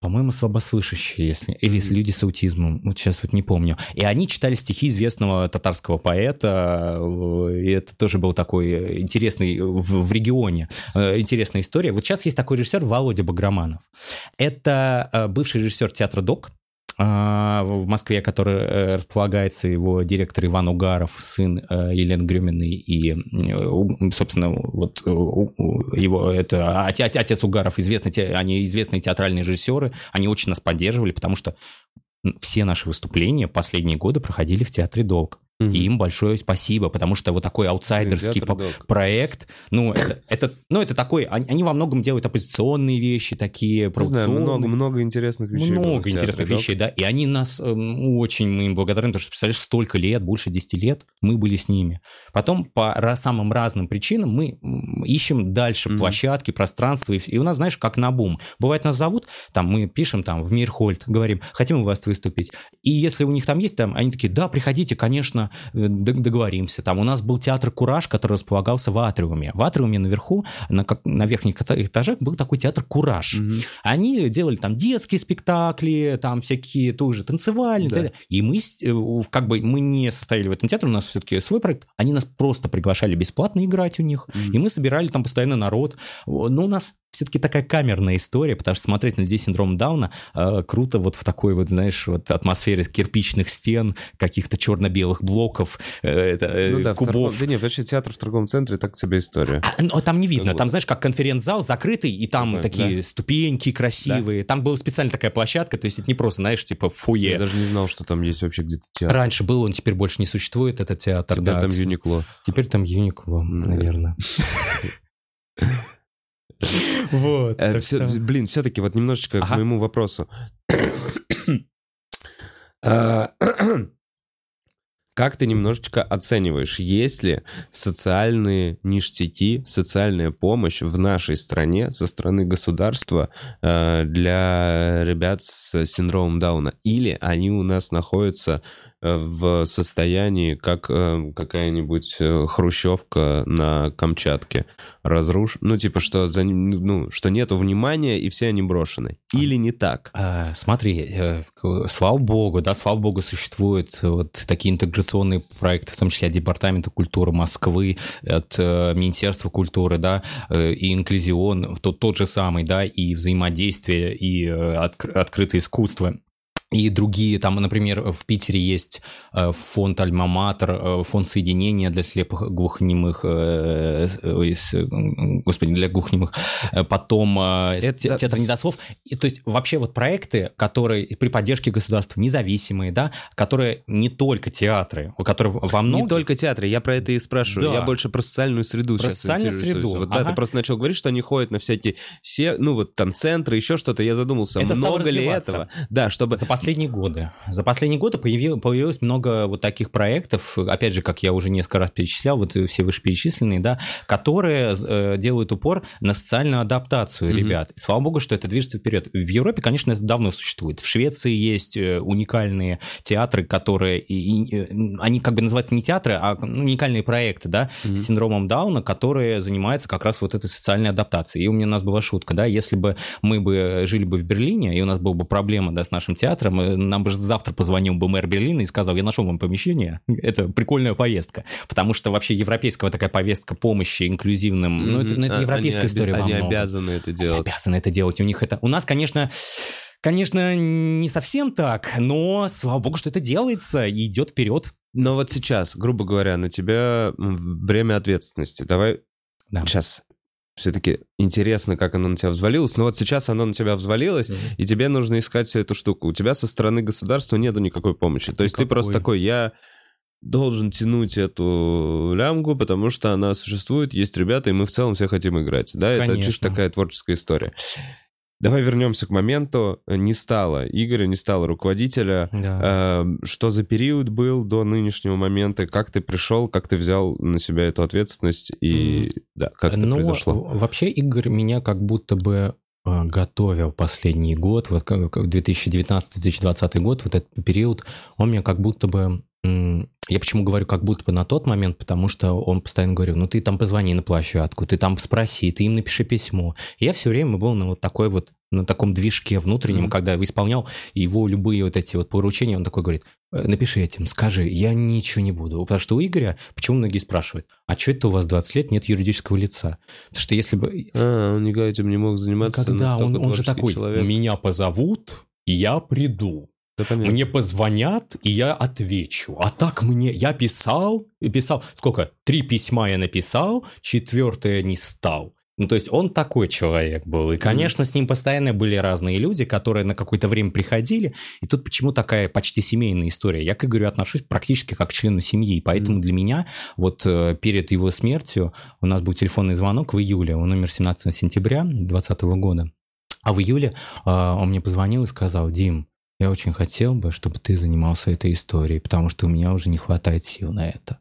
по-моему, слабослышащие, если, или люди с аутизмом, вот сейчас вот не помню. И они читали стихи известного татарского поэта, э, и это тоже был такой интересный в, в регионе, э, интересная история. Вот сейчас есть такой режиссер Володя Баграманов. Это э, бывший режиссер театра ДОК, в Москве, который э, располагается его директор Иван Угаров, сын э, Елены Грюминой и, э, собственно, вот его это отец Угаров, известный, они известные театральные режиссеры, они очень нас поддерживали, потому что все наши выступления последние годы проходили в театре Долг. Mm-hmm. И им большое спасибо, потому что вот такой аутсайдерский по- проект, ну это, это, ну это такой, они, они во многом делают оппозиционные вещи такие, провокационные. много, много интересных вещей. Много интересных театре, вещей, да? И они нас э, очень, мы им благодарны, потому что, представляешь, столько лет, больше 10 лет мы были с ними. Потом по самым разным причинам мы ищем дальше mm-hmm. площадки, пространства, и, и у нас, знаешь, как на бум. Бывает, нас зовут, там мы пишем там в Мирхольд, говорим, хотим у вас выступить. И если у них там есть, там, они такие, да, приходите, конечно, ладно, э, договоримся. Там у нас был театр «Кураж», который располагался в Атриуме. В Атриуме наверху, на, на верхних этажах был такой театр «Кураж». Угу. Они делали там детские спектакли, там всякие тоже танцевальные. Да. И мы, э, как бы, мы не состояли в этом театре, у нас все-таки свой проект. Они нас просто приглашали бесплатно играть у них, угу. и мы собирали там постоянно народ. Но у нас все-таки такая камерная история, потому что смотреть на людей с синдромом Дауна э, круто вот в такой вот, знаешь, вот атмосфере кирпичных стен, каких-то черно-белых блоков, э, э, ну, да, кубов. Торгов... Да нет, вообще театр в торговом центре, так себе история. А, но там не видно, там, знаешь, как конференц-зал закрытый, и там Такой, такие да? ступеньки красивые, да? там была специально такая площадка, то есть это не просто, знаешь, типа фуе. Я даже не знал, что там есть вообще где-то театр. Раньше был, он теперь больше не существует, этот театр. Теперь да, там Юникло. Теперь там Юникло, наверное. [laughs] Вот. Э, блин, все-таки вот немножечко к моему вопросу. А, [coughs] [coughs] как ты немножечко оцениваешь, есть ли социальные ништяки, социальная помощь в нашей стране со стороны государства э, для ребят с синдромом Дауна? Или они у нас находятся Э, в состоянии, как э, какая-нибудь э, хрущевка на Камчатке. Разруш... Ну, типа, что, за... ну, что нету внимания, и все они брошены. Или не так? А, смотри, э, слава богу, да, слава богу, существуют вот такие интеграционные проекты, в том числе от Департамента культуры Москвы, от э, Министерства культуры, да, э, и инклюзион, тот, тот же самый, да, и взаимодействие, и э, от, открытое искусство и другие, там, например, в Питере есть э, фонд Альма-Матер, э, фонд соединения для слепых глухонемых, э, господи, для глухонемых, потом Это... театр недослов. И, то есть вообще вот проекты, которые при поддержке государства независимые, да, которые не только театры, у которых во многих... Не только театры, я про это и спрашиваю. Да. Я больше про социальную среду про сейчас социальную среду. Вот, ага. да, ты просто начал говорить, что они ходят на всякие все, ну вот там центры, еще что-то. Я задумался, это много ли этого? Да, чтобы последние годы. За последние годы появил, появилось много вот таких проектов, опять же, как я уже несколько раз перечислял, вот все вышеперечисленные, да, которые э, делают упор на социальную адаптацию mm-hmm. ребят. И, слава богу, что это движется вперед. В Европе, конечно, это давно существует. В Швеции есть э, уникальные театры, которые, и, и, э, они как бы называются не театры, а ну, уникальные проекты, да, mm-hmm. с синдромом Дауна, которые занимаются как раз вот этой социальной адаптацией. И у меня у нас была шутка, да, если бы мы бы жили бы в Берлине, и у нас была бы проблема, да, с нашим театром, вечером, нам бы завтра позвонил бы мэр Берлина и сказал, я нашел вам помещение, [laughs] это прикольная поездка, потому что вообще европейская такая повестка помощи инклюзивным, mm-hmm. ну это, ну, это европейская они история Они обязаны это делать. Они обязаны это делать, у них это... У нас, конечно... Конечно, не совсем так, но слава богу, что это делается и идет вперед. Но вот сейчас, грубо говоря, на тебя время ответственности. Давай да. сейчас все-таки интересно, как оно на тебя взвалилось. Но вот сейчас оно на тебя взвалилось, mm-hmm. и тебе нужно искать всю эту штуку. У тебя со стороны государства нету никакой помощи. То есть Никакой. ты просто такой, я должен тянуть эту лямку, потому что она существует, есть ребята, и мы в целом все хотим играть. Да, Конечно. это чисто такая творческая история. Давай вернемся к моменту. Не стало Игоря, не стало руководителя. Да. Э, что за период был до нынешнего момента? Как ты пришел, как ты взял на себя эту ответственность и mm. да, как это ну, произошло? Вообще Игорь меня как будто бы э, готовил последний год, вот 2019-2020 год, вот этот период, он меня как будто бы я почему говорю как будто бы на тот момент, потому что он постоянно говорил, ну ты там позвони на площадку, ты там спроси, ты им напиши письмо. И я все время был на вот такой вот, на таком движке внутреннем, mm-hmm. когда исполнял его любые вот эти вот поручения, он такой говорит, «Э, напиши этим, скажи, я ничего не буду. Потому что у Игоря, почему многие спрашивают, а что это у вас 20 лет нет юридического лица? Потому что если бы... А, он никогда этим не мог заниматься. Когда он, он же такой, человек. меня позовут, и я приду. Да, мне позвонят, и я отвечу. А так мне... Я писал, и писал... Сколько? Три письма я написал, четвертое не стал. Ну, то есть он такой человек был. И, конечно, с ним постоянно были разные люди, которые на какое-то время приходили. И тут почему такая почти семейная история? Я к Игорю отношусь практически как к члену семьи. Поэтому mm. для меня вот э, перед его смертью у нас был телефонный звонок в июле. Он умер 17 сентября 2020 года. А в июле э, он мне позвонил и сказал, Дим, я очень хотел бы, чтобы ты занимался этой историей, потому что у меня уже не хватает сил на это.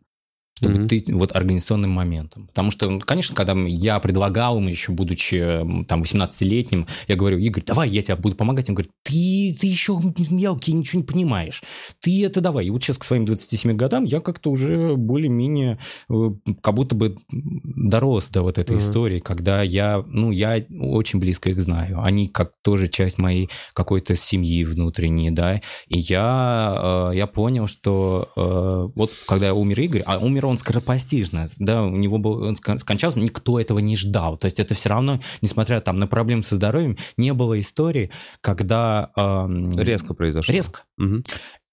Чтобы mm-hmm. ты вот организационным моментом. Потому что, конечно, когда я предлагал ему, еще будучи там 18-летним, я говорю, Игорь, давай я тебе буду помогать. Он говорит, ты, ты еще мелкий, ничего не понимаешь. Ты это давай. И вот сейчас к своим 27 годам я как-то уже более-менее э, как будто бы дорос до вот этой mm-hmm. истории, когда я, ну, я очень близко их знаю. Они как тоже часть моей какой-то семьи внутренней, да. И я, э, я понял, что э, вот когда умер Игорь, а умер он скоропостижно, да, у него был, он скончался, никто этого не ждал. То есть это все равно, несмотря там на проблемы со здоровьем, не было истории, когда... Э, резко произошло. Резко. Угу.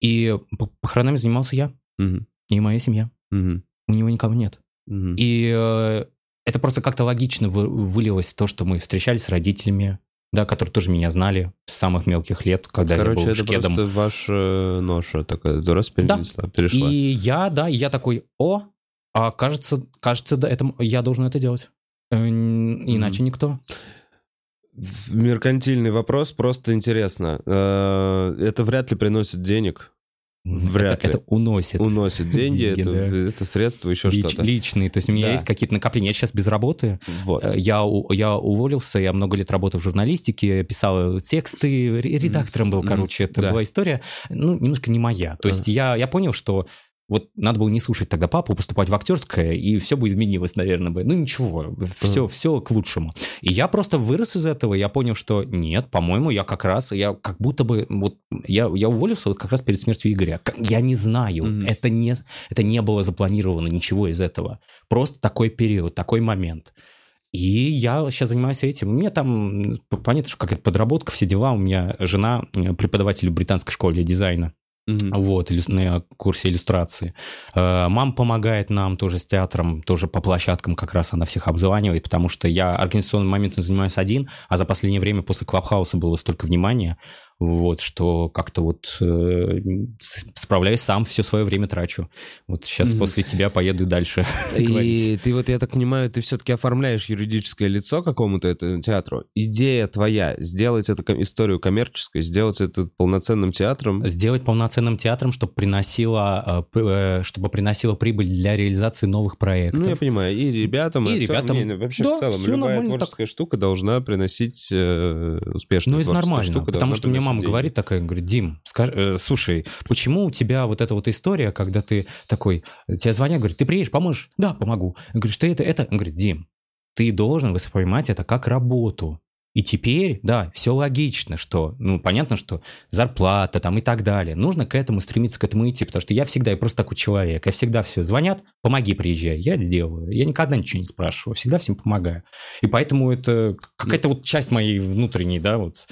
И похоронами занимался я угу. и моя семья. Угу. У него никого нет. Угу. И э, это просто как-то логично вы, вылилось то, что мы встречались с родителями, да, которые тоже меня знали с самых мелких лет, когда Короче, я был это шкедом. просто ваша э, ноша такая раз перенесла, да. перешла. И я, да, и я такой, о, а кажется, кажется, да, это, я должен это делать. Э, иначе mm-hmm. никто. Меркантильный вопрос, просто интересно. Э, это вряд ли приносит денег. Вряд это, ли. это уносит. Уносит деньги, деньги это, да. это средства, еще Лич, что-то. Личные, то есть у меня да. есть какие-то накопления. Я сейчас без работы. Вот. Э, я, я уволился, я много лет работал в журналистике, писал тексты, редактором был, короче, это да. была история, ну, немножко не моя. То есть я, я понял, что вот надо было не слушать тогда папу, поступать в актерское, и все бы изменилось, наверное, бы. Ну ничего, все, все к лучшему. И я просто вырос из этого, я понял, что нет, по-моему, я как раз, я как будто бы, вот, я, я уволился вот как раз перед смертью Игоря. Я не знаю, mm. это, не, это не было запланировано, ничего из этого. Просто такой период, такой момент. И я сейчас занимаюсь этим. Меня там, понятно, что какая-то подработка, все дела. У меня жена преподаватель в британской школе дизайна. Mm-hmm. Вот, на курсе иллюстрации. Э, мам помогает нам тоже с театром, тоже по площадкам как раз она всех обзванивает, потому что я организационным моментом занимаюсь один, а за последнее время после Клабхауса было столько внимания, вот, что как-то вот э, справляюсь сам, все свое время трачу. Вот сейчас mm-hmm. после тебя поеду дальше. [laughs] И ты вот, я так понимаю, ты все-таки оформляешь юридическое лицо какому-то этому театру. Идея твоя сделать эту историю коммерческой, сделать это полноценным театром. Сделать полноценным театром, чтобы приносило, э, э, чтобы приносило прибыль для реализации новых проектов. Ну, я понимаю, и ребятам, и, и ребятам. Не, вообще да, в целом, любая творческая так. штука должна приносить э, успешную Ну, это нормально, потому что мне мама деньги. говорит такая, говорит, Дим, скажи, э, слушай, почему у тебя вот эта вот история, когда ты такой, тебе звонят, говорит, ты приедешь, поможешь? Да, помогу. Он говорит, что это, это? Он говорит, Дим, ты должен воспринимать это как работу. И теперь, да, все логично, что, ну, понятно, что зарплата там и так далее. Нужно к этому стремиться, к этому идти, потому что я всегда, я просто такой человек, я всегда все, звонят, помоги, приезжай, я это сделаю. Я никогда ничего не спрашиваю, всегда всем помогаю. И поэтому это какая-то вот часть моей внутренней, да, вот,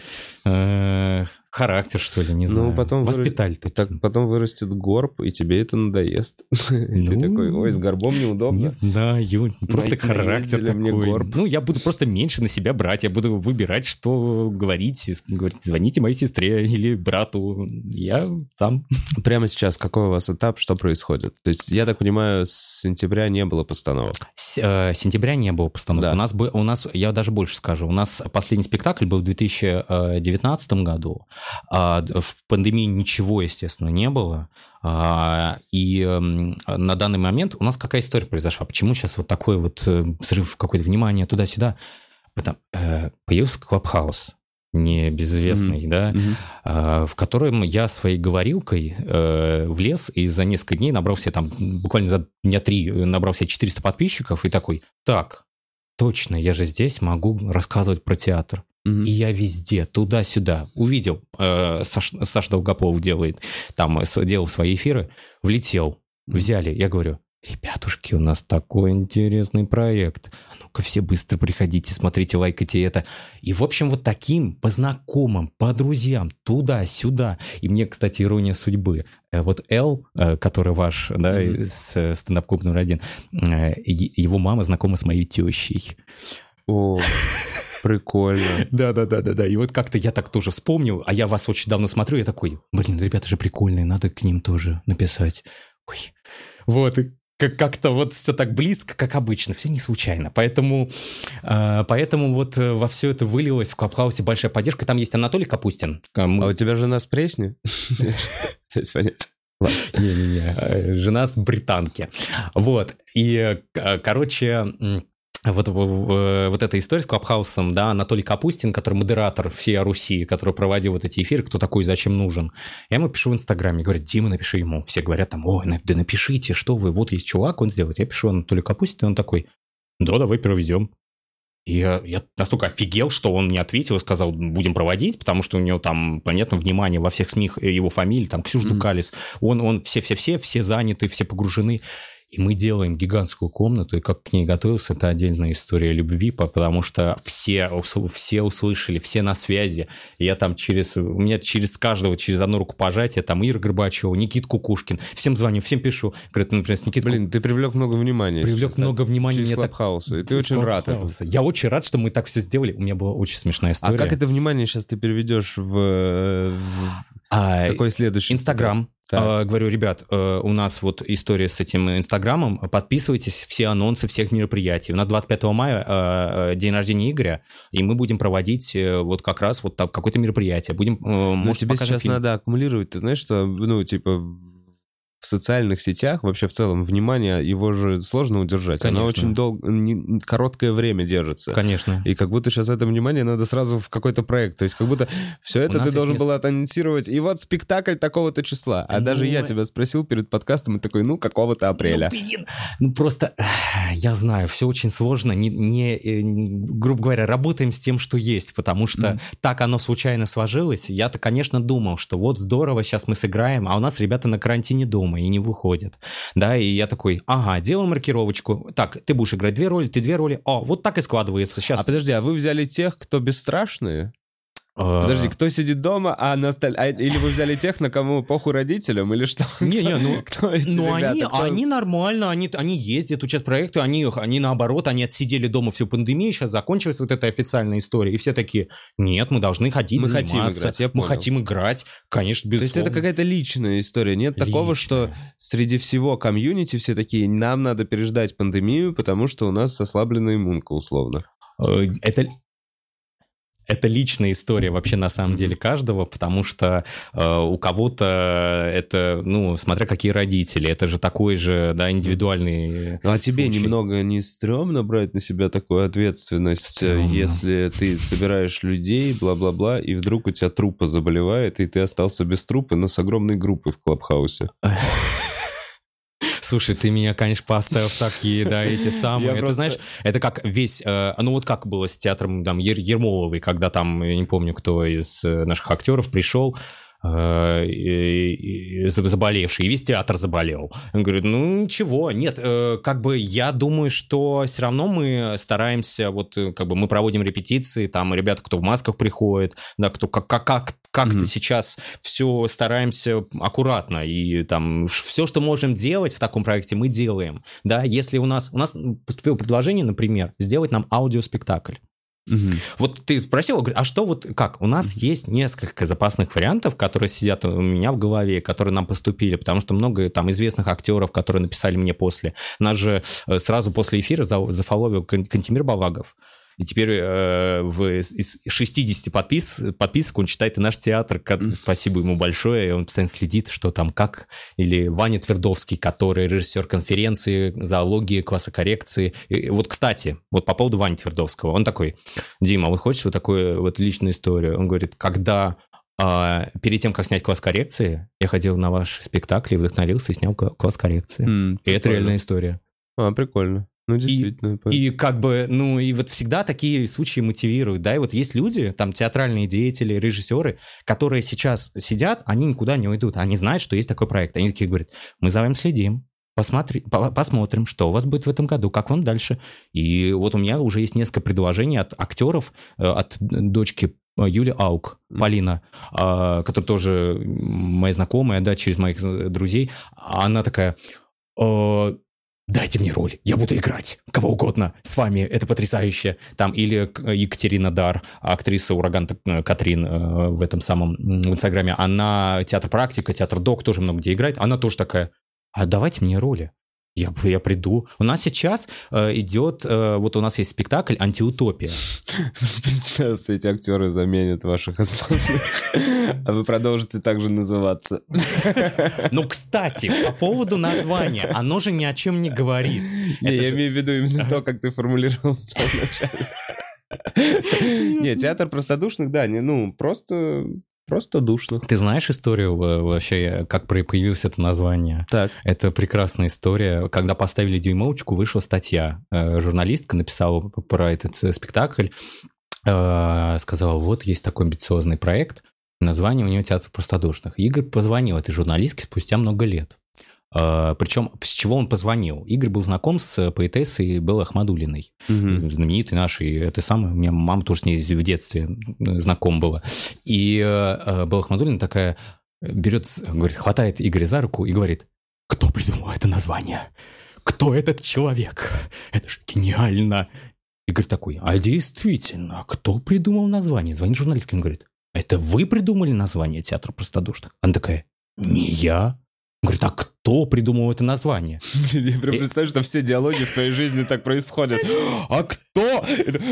характер, что ли, не ну, знаю. Ну, потом Воспитали вырастет, так, потом вырастет горб, и тебе это надоест. [laughs] Ну, ты такой, ой, с горбом неудобно. Не знаю, просто характер такой. горб. Ну, я буду просто меньше на себя брать, я буду выбирать, что говорить. Говорить, звоните моей сестре или брату. Я сам. Прямо сейчас какой у вас этап, что происходит? То есть, я так понимаю, с сентября не было постановок? С э, сентября не было постановок. Да. У, нас, у нас, я даже больше скажу, у нас последний спектакль был в 2019 году. А, в пандемии ничего, естественно, не было. А, и на данный момент у нас какая история произошла? Почему сейчас вот такой вот э, взрыв какое-то внимание туда-сюда? Потому, э, появился Клабхаус, небезызвестный, mm-hmm. да, mm-hmm. в котором я своей говорилкой э, влез и за несколько дней набрал себе там, буквально за дня три набрал себе 400 подписчиков и такой, так, точно, я же здесь могу рассказывать про театр. Mm-hmm. И я везде, туда-сюда. Увидел, э, Саш, Саша Долгополов делает, там э, делал свои эфиры, влетел, взяли. Я говорю, ребятушки, у нас такой интересный проект. А ну-ка все быстро приходите, смотрите, лайкайте это. И, в общем, вот таким, по знакомым, по друзьям, туда-сюда. И мне, кстати, ирония судьбы. Э, вот Эл, э, который ваш, да, mm-hmm. с стендап-клуб номер один, его мама знакома с моей тещей. О, [laughs] прикольно. [laughs] Да-да-да-да-да. И вот как-то я так тоже вспомнил, а я вас очень давно смотрю, я такой, блин, ребята же прикольные, надо к ним тоже написать. Ой. Вот, как-то вот все так близко, как обычно, все не случайно. Поэтому, э, поэтому вот э, во все это вылилось в Клабхаусе большая поддержка. Там есть Анатолий Капустин. А у тебя жена с Пресни? [laughs] Не-не-не, жена с британки. Вот, и, короче, вот, вот эта история с Клабхаусом, да, Анатолий Капустин, который модератор всей Руси, который проводил вот эти эфиры, кто такой, зачем нужен. Я ему пишу в Инстаграме, говорят, Дима, напиши ему. Все говорят там, ой, да напишите, что вы, вот есть чувак, он сделает. Я пишу Анатолию Капустину, он такой, да, давай проведем. И я, я настолько офигел, что он не ответил и сказал, будем проводить, потому что у него там, понятно, внимание во всех СМИ, его фамилии, там, Ксюш mm-hmm. Дукалис, он, он, все-все-все, все заняты, все погружены. И мы делаем гигантскую комнату, и как к ней готовился, это отдельная история любви, потому что все, все услышали, все на связи. И я там через, у меня через каждого, через одно рукопожатие, там Ира Горбачева, Никит Кукушкин, всем звоню, всем пишу. Говорят, например, с Никитой... Блин, ты привлек много внимания. Привлек сейчас, много внимания. Через Клабхауса, так... и ты очень рад этому. Я очень рад, что мы так все сделали. У меня была очень смешная а история. А как это внимание сейчас ты переведешь в... А, Какой следующий? Инстаграм. Так. Говорю, ребят, э, у нас вот история с этим Инстаграмом, подписывайтесь, все анонсы всех мероприятий. У нас 25 мая э, э, день рождения Игоря, и мы будем проводить вот как раз вот какое-то мероприятие. Будем, Но тебе сейчас фильм. надо аккумулировать, ты знаешь, что, ну, типа, в социальных сетях, вообще в целом, внимание его же сложно удержать. Конечно. Оно очень долго, не, короткое время держится. Конечно. И как будто сейчас это внимание надо сразу в какой-то проект. То есть как будто все это ты должен был анонсировать. И вот спектакль такого-то числа. А ну, даже я тебя спросил перед подкастом, и такой, ну, какого-то апреля. Ну, блин. Ну, просто, я знаю, все очень сложно. Не, не, э, грубо говоря, работаем с тем, что есть, потому что mm. так оно случайно сложилось. Я-то, конечно, думал, что вот здорово, сейчас мы сыграем, а у нас ребята на карантине дома дома и не выходят. Да, и я такой, ага, делаю маркировочку. Так, ты будешь играть две роли, ты две роли. О, вот так и складывается сейчас. А подожди, а вы взяли тех, кто бесстрашные? Подожди, кто сидит дома, а на осталь... а, или вы взяли тех, на кому похуй родителям, или что? Не, не, ну, кто эти ну ребята? они, кто... они нормально, они, они ездят, учат проекты, они, они наоборот, они отсидели дома всю пандемию, сейчас закончилась вот эта официальная история, и все такие, нет, мы должны ходить, мы заниматься, хотим играть, я понял. мы хотим играть, конечно, безусловно. То есть это какая-то личная история, нет Личная. такого, что среди всего комьюнити все такие, нам надо переждать пандемию, потому что у нас ослаблена иммунка, условно. Э, это это личная история вообще на самом деле каждого, потому что э, у кого-то это, ну, смотря какие родители, это же такой же, да, индивидуальный. Ну, а тебе случай. немного не стрёмно брать на себя такую ответственность, э, стрёмно. если ты собираешь людей, бла-бла-бла, и вдруг у тебя трупа заболевает, и ты остался без трупа, но с огромной группой в Клабхаусе? [laughs] Слушай, ты меня, конечно, поставил в такие, да, эти [laughs] самые. Я это, просто... знаешь, это как весь... Э, ну, вот как было с театром там, Ер Ермоловой, когда там, я не помню, кто из э, наших актеров пришел, заболевший, и весь театр заболел. Он говорит, ну ничего, нет, э, как бы я думаю, что все равно мы стараемся, вот э, как бы мы проводим репетиции, там ребята, кто в масках приходит, да, кто как, как, как как-то mm-hmm. сейчас все стараемся аккуратно, и там все, что можем делать в таком проекте, мы делаем, да, если у нас, у нас поступило предложение, например, сделать нам аудиоспектакль, Угу. Вот ты спросил, а что вот как? У нас угу. есть несколько запасных вариантов, которые сидят у меня в голове, которые нам поступили, потому что много там известных актеров, которые написали мне после. Нас же э, сразу после эфира зафоловил Кантимир Балагов. И теперь э, в, из 60 подпис, подписок он читает и наш театр. Спасибо ему большое. И он постоянно следит, что там как. Или Ваня Твердовский, который режиссер конференции, зоологии, класса коррекции. И вот, кстати, вот по поводу Вани Твердовского. Он такой, Дима, вот хочешь вот такую вот личную историю? Он говорит, когда а, перед тем, как снять класс коррекции, я ходил на ваш спектакль и вдохновился и снял класс коррекции. Mm, и это реальная история. А, прикольно. Ну, действительно. И, и как бы, ну, и вот всегда такие случаи мотивируют, да, и вот есть люди, там, театральные деятели, режиссеры, которые сейчас сидят, они никуда не уйдут, они знают, что есть такой проект, они такие говорят, мы за вами следим, посмотри, по посмотрим, что у вас будет в этом году, как вам дальше. И вот у меня уже есть несколько предложений от актеров, э, от дочки э, Юли Аук, Полина, а, которая тоже моя знакомая, да, через моих э, друзей. Она такая, дайте мне роль, я буду играть кого угодно с вами, это потрясающе. Там или Екатерина Дар, актриса Ураган э, Катрин э, в этом самом в Инстаграме, она театр практика, театр док, тоже много где играет, она тоже такая, а давайте мне роли. Я, я приду. У нас сейчас э, идет, э, вот у нас есть спектакль «Антиутопия». Представь, все эти актеры заменят ваших основных, а вы продолжите также называться. Ну, кстати, по поводу названия, оно же ни о чем не говорит. Не, я имею в виду именно то, как ты формулировал в самом начале. Не, театр простодушных, да, не, ну, просто Просто душно. Ты знаешь историю вообще, как появилось это название? Так. Это прекрасная история. Когда поставили дюймовочку, вышла статья. Э, журналистка написала про этот э, спектакль, э, сказала, вот есть такой амбициозный проект, название у него «Театр простодушных». Игорь позвонил этой журналистке спустя много лет. А, Причем, с чего он позвонил? Игорь был знаком с поэтессой Беллой Ахмадулиной, угу. знаменитой нашей. Это самое, у меня мама тоже с ней в детстве знаком была. И э, Белла Ахмадулина такая берет, говорит, хватает Игоря за руку и говорит, кто придумал это название? Кто этот человек? Это же гениально. Игорь такой, а действительно, кто придумал название? Звонит журналистка, он говорит, это вы придумали название театра простодушных? Она такая, не я. Он говорит, а кто придумал это название? Я прям представляю, что все диалоги в твоей жизни так происходят. А кто?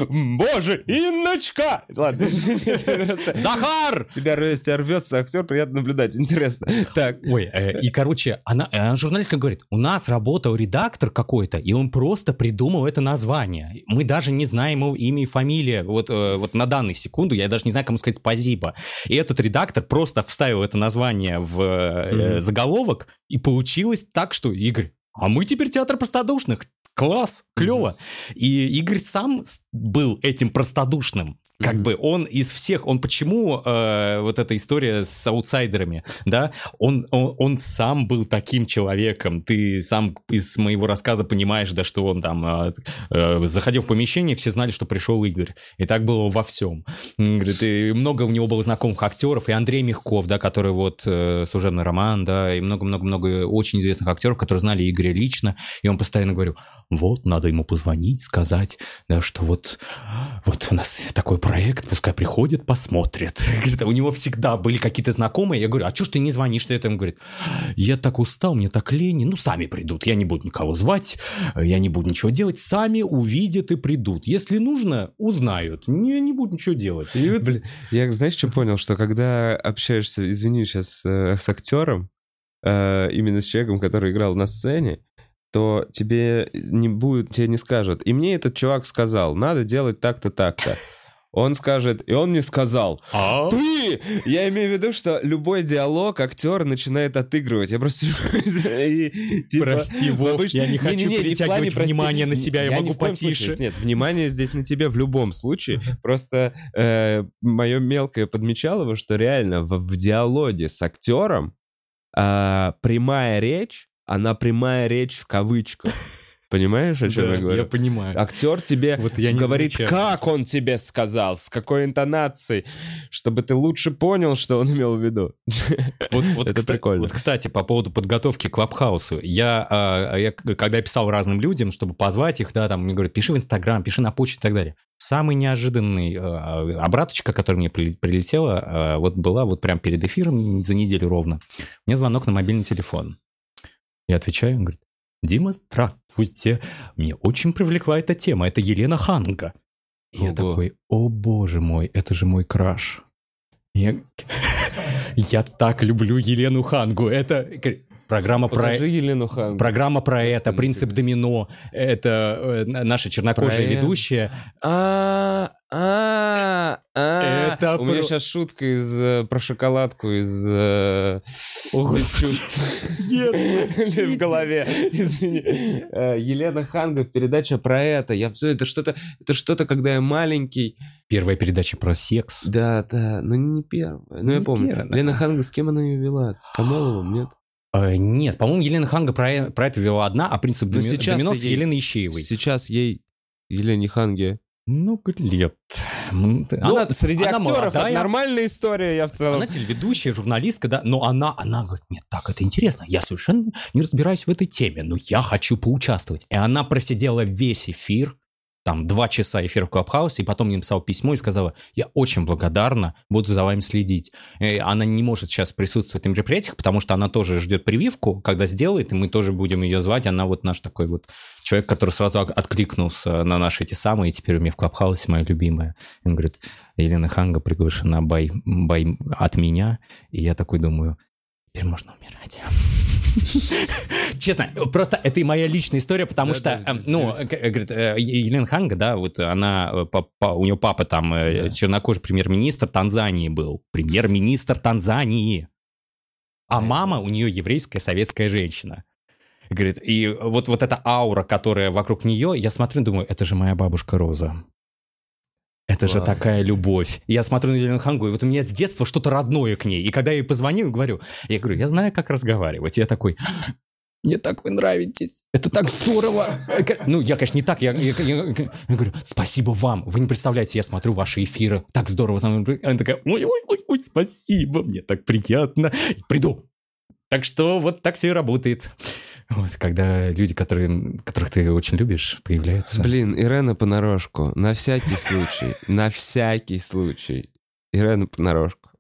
Боже, Инночка! Ладно. Захар! Тебя, рвется актер, приятно наблюдать. Интересно. Так. Ой, э, и, короче, она, она журналистка говорит, у нас работал редактор какой-то, и он просто придумал это название. Мы даже не знаем его имя и фамилия. Вот, э, вот на данную секунду я даже не знаю, кому сказать спасибо. И этот редактор просто вставил это название в э, заголовок, и получилось так, что Игорь, а мы теперь театр простодушных. Класс, клево. Mm-hmm. И Игорь сам был этим простодушным. Как бы он из всех, он почему э, вот эта история с аутсайдерами, да, он, он, он сам был таким человеком. Ты сам из моего рассказа понимаешь, да, что он там э, э, заходил в помещение, все знали, что пришел Игорь. И так было во всем. Говорит, и много у него было знакомых актеров, и Андрей Мягков, да, который вот э, служебный роман, да, и много-много-много очень известных актеров, которые знали Игоря лично. И он постоянно говорил, вот, надо ему позвонить, сказать, да, что вот, вот у нас такой проект, пускай приходит, посмотрит. [laughs] Говорит, у него всегда были какие-то знакомые. Я говорю, а что ж ты не звонишь? Ты это? Он говорит, я так устал, мне так лень. Ну, сами придут. Я не буду никого звать, я не буду ничего делать. Сами увидят и придут. Если нужно, узнают. Не, не буду ничего делать. Вот... Блин, я, знаешь, что понял? Что когда общаешься, извини, сейчас э, с актером, э, именно с человеком, который играл на сцене, то тебе не будет, тебе не скажут. И мне этот чувак сказал, надо делать так-то, так-то. Он скажет, и он не сказал. А? Ты! Я имею в виду, что любой диалог актер начинает отыгрывать. Я просто... [laughs] типа, Прости, Вов, я не хочу перетягивать внимание на себя, я могу потише. Нет, внимание здесь на тебя в любом случае. Просто э, мое мелкое подмечало, что реально в диалоге с актером а, прямая речь, она прямая речь в кавычках. [laughs] Понимаешь, о чем да, я говорю? Я понимаю. Актер тебе вот я говорит, замечаю. как он тебе сказал, с какой интонацией, чтобы ты лучше понял, что он имел в виду. [laughs] Вот, вот, Это кста- прикольно. Вот, кстати, по поводу подготовки к Клабхаусу. Я, а, я, когда я писал разным людям, чтобы позвать их, да, там, мне говорят, пиши в Инстаграм, пиши на почту и так далее. Самый неожиданный а, обраточка, которая мне прилетела, а, вот была вот прям перед эфиром за неделю ровно. Мне звонок на мобильный телефон. Я отвечаю, он говорит, Дима, здравствуйте. Мне очень привлекла эта тема. Это Елена Ханга. И я такой, о боже мой, это же мой краш. Я... я так люблю Елену Хангу. Это программа Покажи про... Елену Хангу. Программа про это, принцип домино. Это э, наша чернокожая про ведущая. А, а, а, это у меня сейчас шутка из э, про шоколадку из э, О, Нет, [laughs] в голове. Извини. Э, Елена Ханга передача про это. Я все это что-то, это что-то, когда я маленький. Первая передача про секс. Да, да, но не первая. Ну я помню. Елена Ханга с кем она ее вела? С Камоловым, нет? Нет, по-моему, Елена Ханга про, про это вела одна, а принцип домино с Еленой Ищеевой. Сейчас ей, Елене Ханге, много лет. Ну, она, среди она актеров молодая, нормальная история, я в целом. Она телеведущая, журналистка, да, но она, она говорит, нет, так, это интересно, я совершенно не разбираюсь в этой теме, но я хочу поучаствовать. И она просидела весь эфир, там два часа эфир в Клабхаусе, и потом мне написала письмо и сказала, я очень благодарна, буду за вами следить. И она не может сейчас присутствовать на мероприятиях, потому что она тоже ждет прививку, когда сделает, и мы тоже будем ее звать. Она вот наш такой вот человек, который сразу откликнулся на наши эти самые, и теперь у меня в Клабхаусе моя любимая. Он говорит, Елена Ханга приглашена бай, бай от меня, и я такой думаю, теперь можно умирать. [laughs] Честно, просто это и моя личная история, потому что, эм, ну, говорит, э, Елена Ханга, да, вот она, э, у нее папа там э, чернокожий премьер-министр Танзании был, премьер-министр Танзании, а мама у нее еврейская советская женщина. Говорит, и вот, вот эта аура, которая вокруг нее, я смотрю и думаю, это же моя бабушка Роза. Это же такая любовь. Я смотрю на Елену Хангу, и вот у меня с детства что-то родное к ней. И когда я ей позвонил, говорю, я говорю, я знаю, как разговаривать. Я такой, мне так вы нравитесь, это так здорово. Ну, я, конечно, не так, я, я, я, я говорю, спасибо вам, вы не представляете, я смотрю ваши эфиры, так здорово. Она такая, ой, ой, ой, ой, спасибо, мне так приятно. Приду. Так что вот так все и работает. Вот, когда люди, которые, которых ты очень любишь, появляются. Блин, Ирена понарошку. На всякий случай. На всякий случай. Ирена понарошку.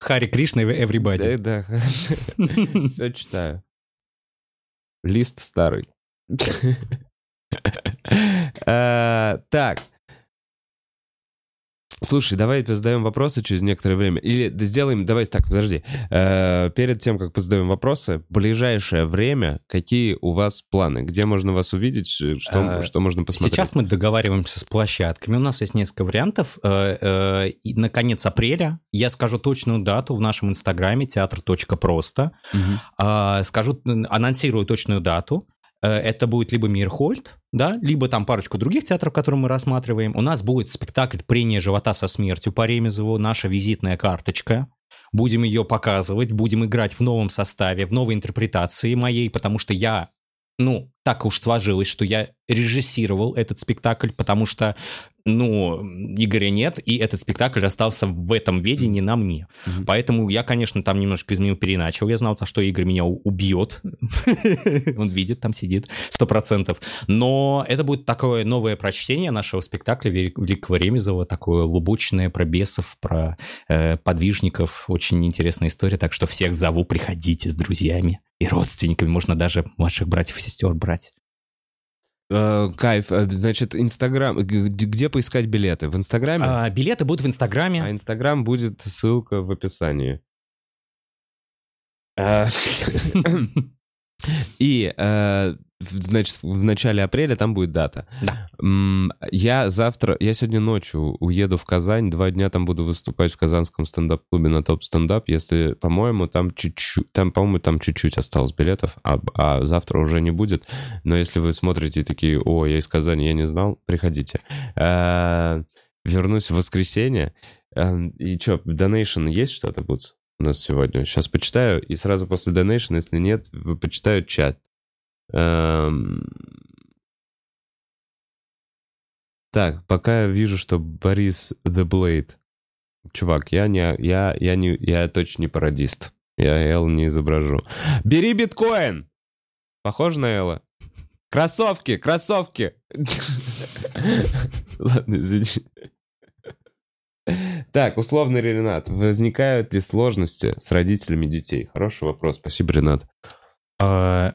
Хари Кришна и everybody. Да, да. [laughs] Все читаю. Лист старый. [laughs] А, так, Слушай, давай задаем вопросы через некоторое время. Или сделаем, давай так, подожди. Э, перед тем, как позадаем вопросы, ближайшее время, какие у вас планы? Где можно вас увидеть? Что, а, что можно посмотреть? Сейчас мы договариваемся с площадками. У нас есть несколько вариантов. Э, э, и на конец апреля я скажу точную дату в нашем инстаграме театр.просто. Угу. Скажу, анонсирую точную дату. Э, это будет либо Мирхольд, да, либо там парочку других театров, которые мы рассматриваем. У нас будет спектакль «Прение живота со смертью» по Ремезову, наша визитная карточка. Будем ее показывать, будем играть в новом составе, в новой интерпретации моей, потому что я ну, так уж сложилось, что я режиссировал этот спектакль, потому что, ну, Игоря нет, и этот спектакль остался в этом ведении на мне. Mm-hmm. Поэтому я, конечно, там немножко изменил, переначал. Я знал, что Игорь меня убьет. [laughs] Он видит, там сидит, сто процентов. Но это будет такое новое прочтение нашего спектакля Великого Ремезова, такое лубочное про бесов, про э, подвижников. Очень интересная история, так что всех зову, приходите с друзьями и родственниками. Можно даже младших братьев и сестер брать. Э, кайф. Э, значит, Инстаграм. Где поискать билеты? В Инстаграме? А, билеты будут в Инстаграме. А Инстаграм будет ссылка в описании. Э, [laughs] и значит, в начале апреля там будет дата. Да. Я завтра, я сегодня ночью уеду в Казань, два дня там буду выступать в Казанском стендап-клубе на топ-стендап, если, по-моему, там чуть-чуть, там, по-моему, там чуть-чуть осталось билетов, а, а завтра уже не будет. Но если вы смотрите такие, о, я из Казани, я не знал, приходите. А, вернусь в воскресенье. А, и что, донейшн есть что-то, будет у нас сегодня? Сейчас почитаю, и сразу после донейшн, если нет, почитаю чат. Эм... Так, пока я вижу, что Борис The Blade. Чувак, я не, я, я не, я точно не пародист. Я Эл не изображу. Бери биткоин! Похоже на Элла? Кроссовки, кроссовки! [laughs] Ладно, извини. Так, условный Ренат. Возникают ли сложности с родителями детей? Хороший вопрос. Спасибо, Ренат. А,